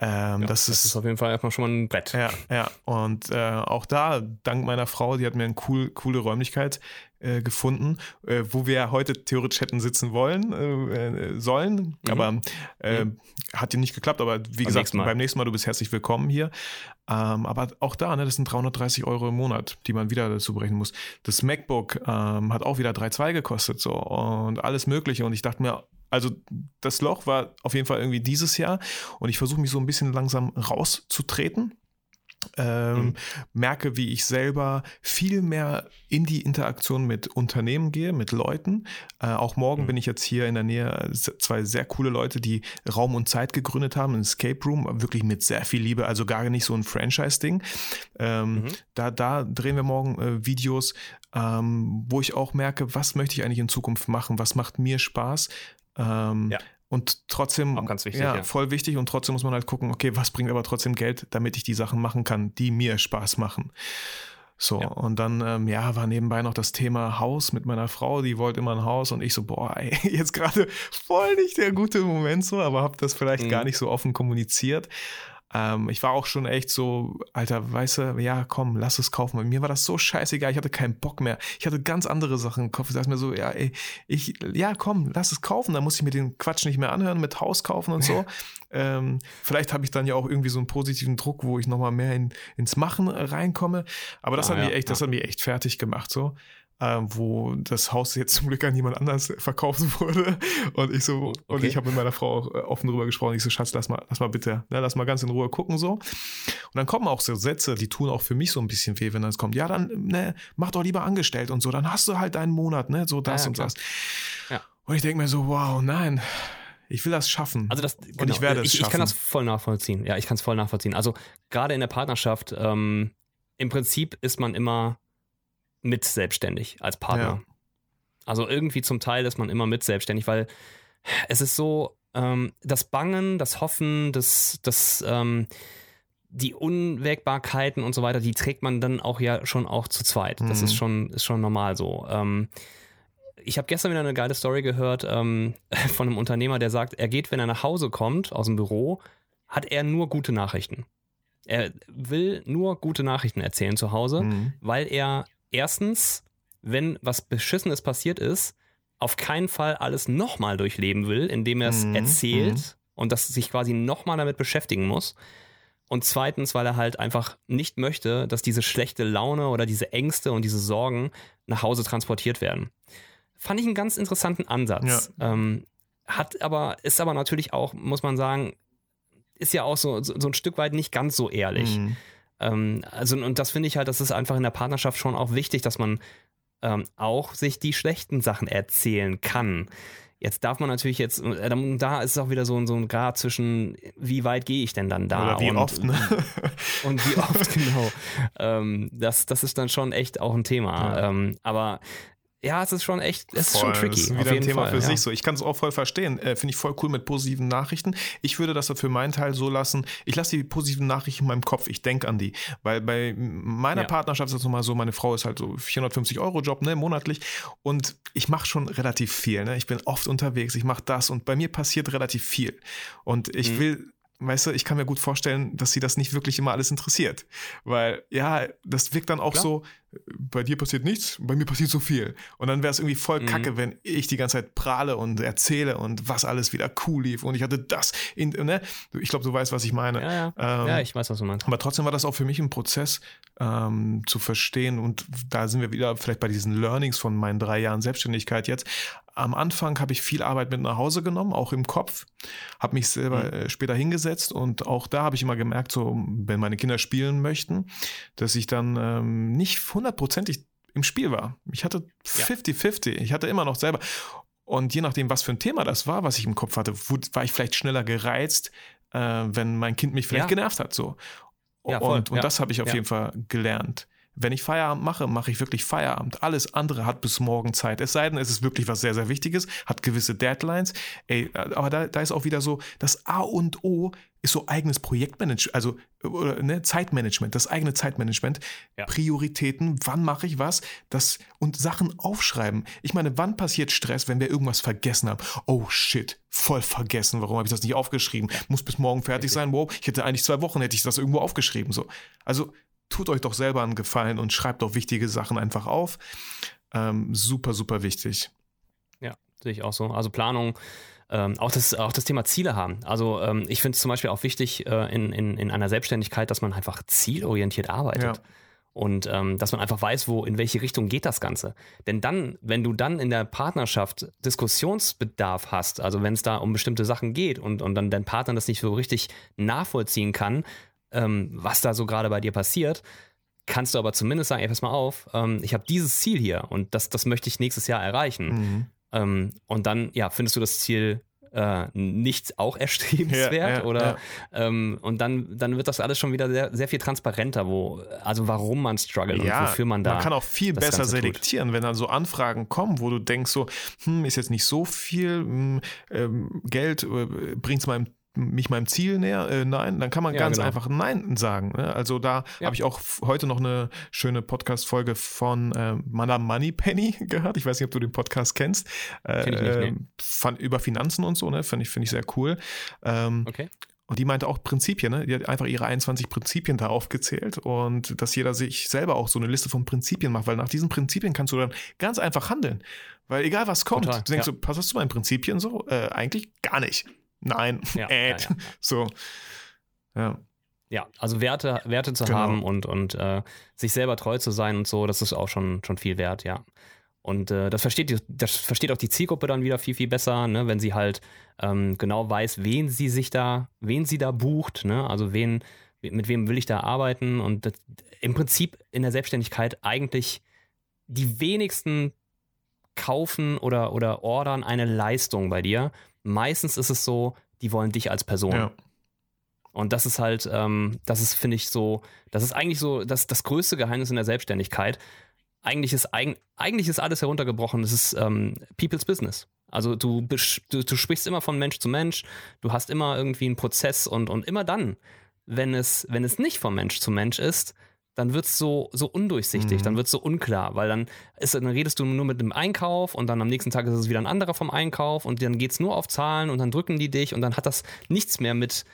Ähm, ja, das, das ist, ist, auf jeden Fall erstmal schon mal ein Brett.
Ja, ja. Und äh, auch da, dank meiner Frau, die hat mir eine cool, coole Räumlichkeit äh, gefunden, äh, wo wir heute theoretisch hätten sitzen wollen, äh, äh, sollen. Mhm. Aber mhm. hat ja nicht geklappt. Aber wie beim gesagt, nächsten beim nächsten Mal, du bist herzlich willkommen hier. Ähm, aber auch da, ne, das sind 330 Euro im Monat, die man wieder dazu berechnen muss. Das MacBook ähm, hat auch wieder 3,2 gekostet so und alles Mögliche. Und ich dachte mir, also das Loch war auf jeden Fall irgendwie dieses Jahr und ich versuche mich so ein bisschen langsam rauszutreten. Ähm, mhm. merke, wie ich selber viel mehr in die Interaktion mit Unternehmen gehe, mit Leuten. Äh, auch morgen mhm. bin ich jetzt hier in der Nähe zwei sehr coole Leute, die Raum und Zeit gegründet haben, ein Escape Room, wirklich mit sehr viel Liebe, also gar nicht so ein Franchise-Ding. Ähm, mhm. da, da drehen wir morgen äh, Videos, ähm, wo ich auch merke, was möchte ich eigentlich in Zukunft machen, was macht mir Spaß, ähm, ja. und trotzdem,
wichtig,
ja,
ja.
voll wichtig und trotzdem muss man halt gucken, okay, was bringt aber trotzdem Geld, damit ich die Sachen machen kann, die mir Spaß machen. So,
Ja.
und dann, ähm, ja, war nebenbei noch das Thema Haus mit meiner Frau, die wollte immer ein Haus und ich so, boah, ey, jetzt gerade voll nicht der gute Moment so, aber habe das vielleicht
Mhm.
gar nicht so offen kommuniziert. Ähm, ich war auch schon echt so, Alter, weißt du, ja, komm, lass es kaufen. Bei mir war das so scheißegal, ich hatte keinen Bock mehr. Ich hatte ganz andere Sachen im Kopf. Ich dachte mir so, ja, ey, ich, ja, komm, lass es kaufen. Da muss ich mir den Quatsch nicht mehr anhören mit Haus kaufen und so. ähm, vielleicht habe ich dann ja auch irgendwie so einen positiven Druck, wo ich nochmal mehr in, ins Machen reinkomme. Aber das
Ah,
hat
ja,
mich echt, das
ja.
hat mich echt fertig gemacht, so. Ähm, wo das Haus jetzt zum Glück an jemand anders verkauft wurde. Und ich so, und
Okay.
ich habe mit meiner Frau auch äh, offen drüber gesprochen. Ich so, Schatz, lass mal, lass mal bitte, ne, lass mal ganz in Ruhe gucken so. Und dann kommen auch so Sätze, die tun auch für mich so ein bisschen weh, wenn das kommt. Ja, dann, ne, mach doch lieber angestellt und so, dann hast du halt deinen Monat, ne, so das
ja,
und
klar.
das.
Ja.
Und ich denke mir so, wow, nein, ich will das schaffen.
Also das,
und ich werde es
ich, ich
schaffen.
kann das voll nachvollziehen. Ja, ich kann es voll nachvollziehen. Also gerade in der Partnerschaft, ähm, im Prinzip ist man immer mit selbstständig als Partner.
Ja.
Also irgendwie zum Teil ist man immer mit selbstständig, weil es ist so, ähm, das Bangen, das Hoffen, das, das, ähm, die Unwägbarkeiten und so weiter, die trägt man dann auch ja schon auch zu zweit. Das
Mhm.
ist schon, ist schon normal so. Ähm, ich habe gestern wieder eine geile Story gehört ähm, von einem Unternehmer, der sagt, er geht, wenn er nach Hause kommt aus dem Büro, hat er nur gute Nachrichten. Er will nur gute Nachrichten erzählen zu Hause,
Mhm.
weil er erstens, wenn was Beschissenes passiert ist, auf keinen Fall alles nochmal durchleben will, indem er es
Mhm,
erzählt
mhm.
und das sich quasi nochmal damit beschäftigen muss. Und zweitens, weil er halt einfach nicht möchte, dass diese schlechte Laune oder diese Ängste und diese Sorgen nach Hause transportiert werden. Fand ich einen ganz interessanten Ansatz. Ähm, hat aber, ist aber natürlich auch, muss man sagen, ist ja auch so, so, so ein Stück weit nicht ganz so ehrlich.
Mhm.
Ähm, also, und das finde ich halt, das ist einfach in der Partnerschaft schon auch wichtig, dass man ähm, auch sich die schlechten Sachen erzählen kann. Jetzt darf man natürlich jetzt, äh, da- ist es auch wieder so, ein- so ein Grad zwischen, wie weit gehe ich denn dann da?
Oder wie
und,
oft, ne?
Und wie oft, genau. Ähm, das, das ist dann schon echt auch ein Thema.
Ja.
Ähm, aber ja, es ist schon echt, es ist
Voll,
schon tricky.
Das ist wieder ein Thema
Fall,
für
ja.
sich so. Ich kann es auch voll verstehen. Äh, Finde ich voll cool mit positiven Nachrichten. Ich würde das für meinen Teil so lassen. Ich lasse die positiven Nachrichten in meinem Kopf. Ich denke an die. Weil bei meiner
Ja.
Partnerschaft ist es nochmal so, meine Frau ist halt so 450 Euro Job, ne, monatlich. Und ich mache schon relativ viel. Ne? Ich bin oft unterwegs. Ich mache das. Und bei mir passiert relativ viel. Und ich
Mhm.
will weißt du, ich kann mir gut vorstellen, dass sie das nicht wirklich immer alles interessiert. Weil, ja, das wirkt dann auch
Klar.
so, bei dir passiert nichts, bei mir passiert so viel. Und dann wäre es irgendwie voll
Mhm.
kacke, wenn ich die ganze Zeit prahle und erzähle und was alles wieder cool lief und ich hatte das in, ne? Ich glaube, du weißt, was ich meine.
Ja, ja.
Ähm,
ja, ich weiß, was du meinst.
aber trotzdem war das auch für mich ein Prozess ähm, zu verstehen und da sind wir wieder vielleicht bei diesen Learnings von meinen drei Jahren Selbstständigkeit jetzt. Am Anfang habe ich viel Arbeit mit nach Hause genommen, auch im Kopf, habe mich selber
Mhm.
äh, später hingesetzt und auch da habe ich immer gemerkt, so wenn meine Kinder spielen möchten, dass ich dann ähm, nicht hundertprozentig im Spiel war. Ich hatte
Ja.
50-50, ich hatte immer noch selber und je nachdem, was für ein Thema das war, was ich im Kopf hatte, war ich vielleicht schneller gereizt, äh, wenn mein Kind mich vielleicht
Ja.
genervt hat. So.
Ja,
und und
Ja.
das habe ich auf
Ja.
jeden Fall gelernt. Wenn ich Feierabend mache, mache ich wirklich Feierabend. Alles andere hat bis morgen Zeit. Es sei denn, es ist wirklich was sehr, sehr Wichtiges, hat gewisse Deadlines. Ey, aber da, da ist auch wieder so, das A und O ist so eigenes Projektmanagement, also oder, ne, Zeitmanagement, das eigene Zeitmanagement,
Ja.
Prioritäten, wann mache ich was, das und Sachen aufschreiben. Ich meine, wann passiert Stress, wenn wir irgendwas vergessen haben? Oh shit, voll vergessen. Warum habe ich das nicht aufgeschrieben? Muss bis morgen fertig sein. Wow, ich hätte eigentlich zwei Wochen hätte ich das irgendwo aufgeschrieben. So, also tut euch doch selber einen Gefallen und schreibt doch wichtige Sachen einfach auf. Ähm, super, super wichtig.
Ja, sehe ich auch so. Also Planung, ähm, auch, das, auch das Thema Ziele haben. Also ähm, ich finde es zum Beispiel auch wichtig äh, in, in, in einer Selbstständigkeit, dass man einfach zielorientiert arbeitet.
Ja.
Und ähm, dass man einfach weiß, wo, in welche Richtung geht das Ganze. Denn dann, wenn du dann in der Partnerschaft Diskussionsbedarf hast, also wenn es da um bestimmte Sachen geht und, und dann dein Partner das nicht so richtig nachvollziehen kann, ähm, was da so gerade bei dir passiert, kannst du aber zumindest sagen, ey, pass mal auf, ähm, ich habe dieses Ziel hier und das, das möchte ich nächstes Jahr erreichen.
Mhm.
Ähm, und dann, ja, findest du das Ziel äh, nicht auch erstrebenswert?
Ja, ja,
oder
ja.
Ähm, und dann, dann wird das alles schon wieder sehr, sehr viel transparenter, wo, also warum man struggelt und wofür man da.
Man kann auch viel besser
Ganze tut.
selektieren, wenn dann so Anfragen kommen, wo du denkst so, hm, ist jetzt nicht so viel hm, ähm, Geld, äh, bringt es meinem mich meinem Ziel näher? Äh, nein, dann kann man
Ja,
ganz
genau.
einfach Nein sagen. Ne? Also da
Ja.
habe ich auch heute noch eine schöne Podcast-Folge von äh, Madame Moneypenny gehört. Ich weiß nicht, ob du den Podcast kennst. Äh,
Kenn ich nicht, nee.
ähm, fand, über Finanzen und so, ne? Finde ich, finde ich sehr cool. Ähm,
Okay.
und die meinte auch Prinzipien, ne? Die hat einfach ihre 21 Prinzipien da aufgezählt und dass jeder sich selber auch so eine Liste von Prinzipien macht, weil nach diesen Prinzipien kannst du dann ganz einfach handeln. Weil egal was kommt,
Total,
du denkst
ja.
so, passt das zu meinen Prinzipien so? Äh, eigentlich gar nicht. Nein.
Ja,
äh,
ja, ja.
So. Ja.
Ja, also Werte, Werte zu
Genau.
haben und, und äh, sich selber treu zu sein und so, das ist auch schon, schon viel wert, ja. Und äh, das, versteht, die- das versteht auch die Zielgruppe dann wieder viel, viel besser, ne, wenn sie halt ähm, genau weiß, wen sie sich da, wen sie da bucht, ne? Also wen, mit wem will ich da arbeiten und das, im Prinzip in der Selbstständigkeit eigentlich die wenigsten kaufen oder, oder ordern eine Leistung bei dir. Meistens ist es so, die wollen dich als Person.
ja.
Und das ist halt, ähm, das ist, finde ich, so, das ist eigentlich so das, das größte Geheimnis in der Selbstständigkeit. Eigentlich ist, eig eigentlich ist alles heruntergebrochen. Es ist ähm, People's Business. Also du, du, du sprichst immer von Mensch zu Mensch, du hast immer irgendwie einen Prozess und, und immer dann, wenn es, wenn es nicht von Mensch zu Mensch ist, dann wird es so, so undurchsichtig,
Mhm.
dann wird es so unklar, weil dann, ist, dann redest du nur mit dem Einkauf und dann am nächsten Tag ist es wieder ein anderer vom Einkauf und dann geht es nur auf Zahlen und dann drücken die dich und dann hat das nichts mehr mit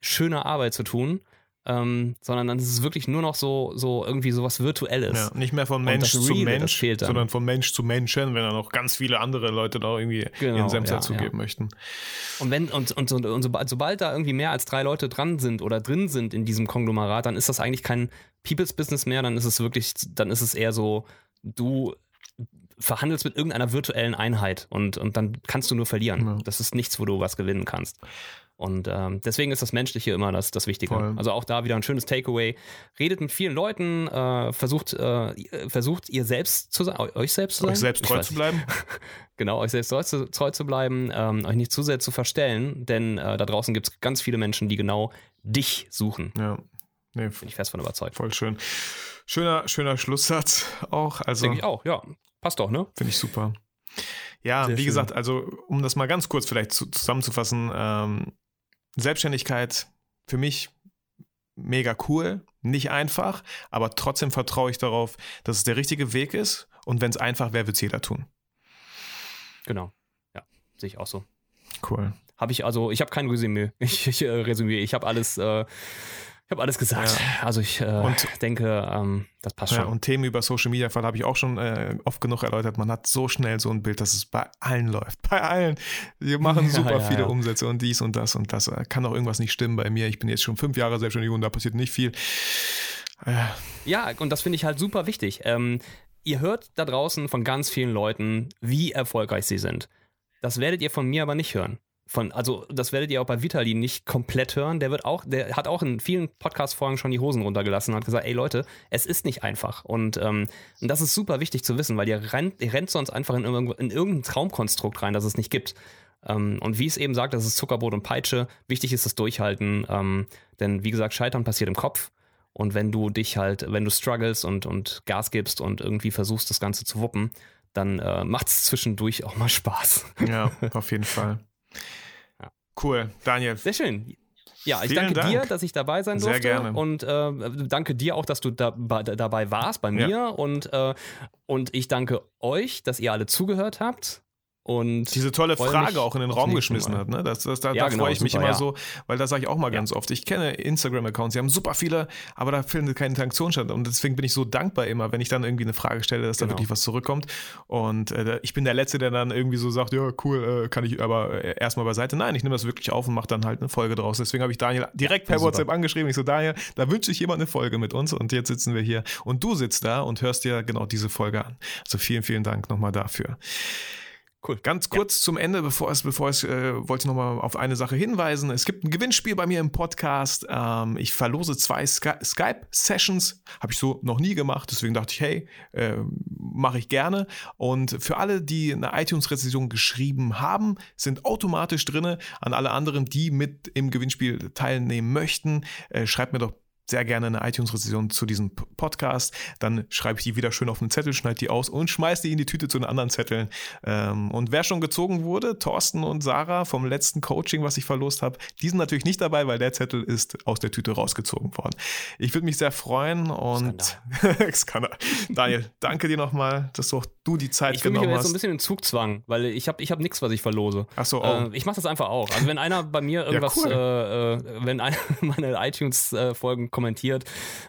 schöner Arbeit zu tun, ähm, sondern dann ist es wirklich nur noch so, so irgendwie sowas Virtuelles.
ja. Nicht mehr von Mensch zu
Reale, das
Mensch,
dann.
sondern von Mensch zu Menschen, wenn da noch ganz viele andere Leute da irgendwie
Genau,
ihren Senf
ja,
dazugeben
ja.
möchten.
Und wenn und, und, und, und sobald, sobald da irgendwie mehr als drei Leute dran sind oder drin sind in diesem Konglomerat, dann ist das eigentlich kein People's Business mehr, dann ist es wirklich, dann ist es eher so, du verhandelst mit irgendeiner virtuellen Einheit und, und dann kannst du nur verlieren.
Ja.
Das ist nichts, wo du was gewinnen kannst. Und ähm, deswegen ist das Menschliche immer das, das Wichtige.
Voll.
Also auch da wieder ein schönes Takeaway. Redet mit vielen Leuten, äh, versucht, äh, versucht ihr selbst zu sein, euch selbst zu sein.
Euch selbst
Ich
treu zu bleiben.
Genau, euch selbst treu zu, treu zu bleiben, ähm, euch nicht zu sehr zu verstellen, denn äh, da draußen gibt es ganz viele Menschen, die genau dich suchen.
Ja. Nee,
Bin ich fest von überzeugt.
voll schön. Schöner, schöner Schlusssatz auch. Also
Denke ich auch, ja. Passt doch, ne?
Finde ich super. Ja,
Sehr
wie
schön.
gesagt, also um das mal ganz kurz vielleicht zu, zusammenzufassen, ähm, Selbstständigkeit für mich mega cool, nicht einfach, aber trotzdem vertraue ich darauf, dass es der richtige Weg ist und wenn es einfach wäre, wird es jeder tun.
Genau. Ja, sehe ich auch so.
Cool.
Habe ich also, ich habe kein Resümee. Ich, ich äh, Resümee. Ich habe alles, äh, ich habe alles gesagt. Also ich äh,
Und-
denke, ähm, das passt
Ja,
schon.
und Themen über Social Media Fall habe ich auch schon äh, oft genug erläutert. Man hat so schnell so ein Bild, dass es bei allen läuft. Bei allen. Wir machen
Ja,
super
ja,
viele
ja.
Umsätze und dies und das und das. Kann auch irgendwas nicht stimmen bei mir. Ich bin jetzt schon fünf Jahre selbstständig und da passiert nicht viel. Äh,
Ja, und das finde ich halt super wichtig. Ähm, ihr hört da draußen von ganz vielen Leuten, wie erfolgreich sie sind. Das werdet ihr von mir aber nicht hören. Von, also, das werdet ihr auch bei Vitali nicht komplett hören. Der wird auch, der hat auch in vielen Podcast-Folgen schon die Hosen runtergelassen und hat gesagt, ey Leute, es ist nicht einfach. Und, ähm, und das ist super wichtig zu wissen, weil ihr rennt, ihr rennt sonst einfach in, in irgendein Traumkonstrukt rein, das es nicht gibt. Ähm, und wie es eben sagt, das ist Zuckerbrot und Peitsche. Wichtig ist das Durchhalten, ähm, denn wie gesagt, Scheitern passiert im Kopf. Und wenn du dich halt, wenn du struggles und, und Gas gibst und irgendwie versuchst, das Ganze zu wuppen, dann äh, macht es zwischendurch auch mal Spaß.
ja, auf jeden Fall.
Ja.
Cool. Daniel,
Sehr schön. Ja, ich
Vielen
danke
Dank.
dir, dass ich dabei sein
Sehr
durfte.
gerne.
Und äh, danke dir auch, dass du da, ba- dabei warst bei mir. Und, äh, und ich danke euch, dass ihr alle zugehört habt. Und
diese tolle Frage
mich
auch in den Raum geschmissen
Mal.
hat. Ne? Das, das, da
Ja,
da
genau,
freue ich mich
super,
immer
ja.
so, weil das sage ich auch mal
Ja.
ganz oft. Ich kenne Instagram-Accounts, die haben super viele, aber da findet keine Interaktion statt. Und deswegen bin ich so dankbar immer, wenn ich dann irgendwie eine Frage stelle, dass da
Genau.
wirklich was zurückkommt. Und äh, ich bin der Letzte, der dann irgendwie so sagt, ja, cool, äh, kann ich aber äh, erstmal beiseite. Nein, ich nehme das wirklich auf und mache dann halt eine Folge draus. Deswegen habe ich Daniel direkt per. WhatsApp angeschrieben. Ich so, Daniel, da wünsche ich jemand eine Folge mit uns. Und jetzt sitzen wir hier und du sitzt da und hörst dir genau diese Folge an. Also vielen, vielen Dank nochmal dafür.
Cool.
Ganz kurz zum Ende, bevor es, bevor es, äh, wollte ich nochmal auf eine Sache hinweisen. Es gibt ein Gewinnspiel bei mir im Podcast. Ähm, ich verlose zwei Sky Skype-Sessions. Habe ich so noch nie gemacht. Deswegen dachte ich, hey, äh, mache ich gerne. Und für alle, die eine iTunes-Rezension geschrieben haben, sind automatisch drin. An alle anderen, die mit im Gewinnspiel teilnehmen möchten, äh, schreibt mir doch sehr gerne eine iTunes-Rezension zu diesem Podcast. Dann schreibe ich die wieder schön auf einen Zettel, schneide die aus und schmeiße die in die Tüte zu den anderen Zetteln. Ähm, und wer schon gezogen wurde, Thorsten und Sarah vom letzten Coaching, was ich verlost habe, die sind natürlich nicht dabei, weil der Zettel ist aus der Tüte rausgezogen worden. Ich würde mich sehr freuen und Skandal. Daniel, danke dir nochmal, dass du auch du die Zeit
ich
genommen hast. Ich
bin
jetzt
so ein bisschen in Zugzwang, weil ich habe ich hab nichts, was ich verlose.
Ach so,
oh. äh, ich mache das einfach auch. Also wenn einer bei mir irgendwas, ja, cool. äh, äh wenn einer meine iTunes-Folgen kommentiert,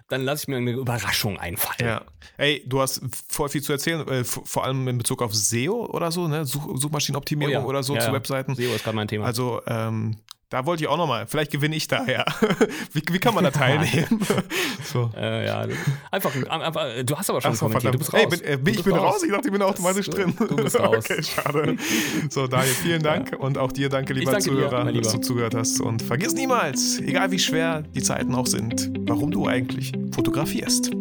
dann lasse ich mir eine Überraschung einfallen.
Ja. Ey, du hast voll viel zu erzählen, äh, vor allem in Bezug auf SEO oder so, ne? Such Suchmaschinenoptimierung oh ja. oder so ja, zu Webseiten.
SEO ist gerade mein Thema.
Also, ähm, da wollte ich auch nochmal, vielleicht gewinne ich da, ja. wie, wie kann man da teilnehmen?
so. Äh, ja, einfach, einfach, du hast aber schon so, kommentiert, du bist raus.
Ey, bin, äh, bin, ich bin raus. raus. ich dachte, ich bin automatisch du, drin.
Du bist raus.
okay, schade. So, Daniel, vielen Dank ja. und auch dir danke, lieber danke Zuhörer, dir, dass du zugehört hast. Und vergiss niemals, egal wie schwer die Zeiten auch sind, warum du eigentlich fotografierst.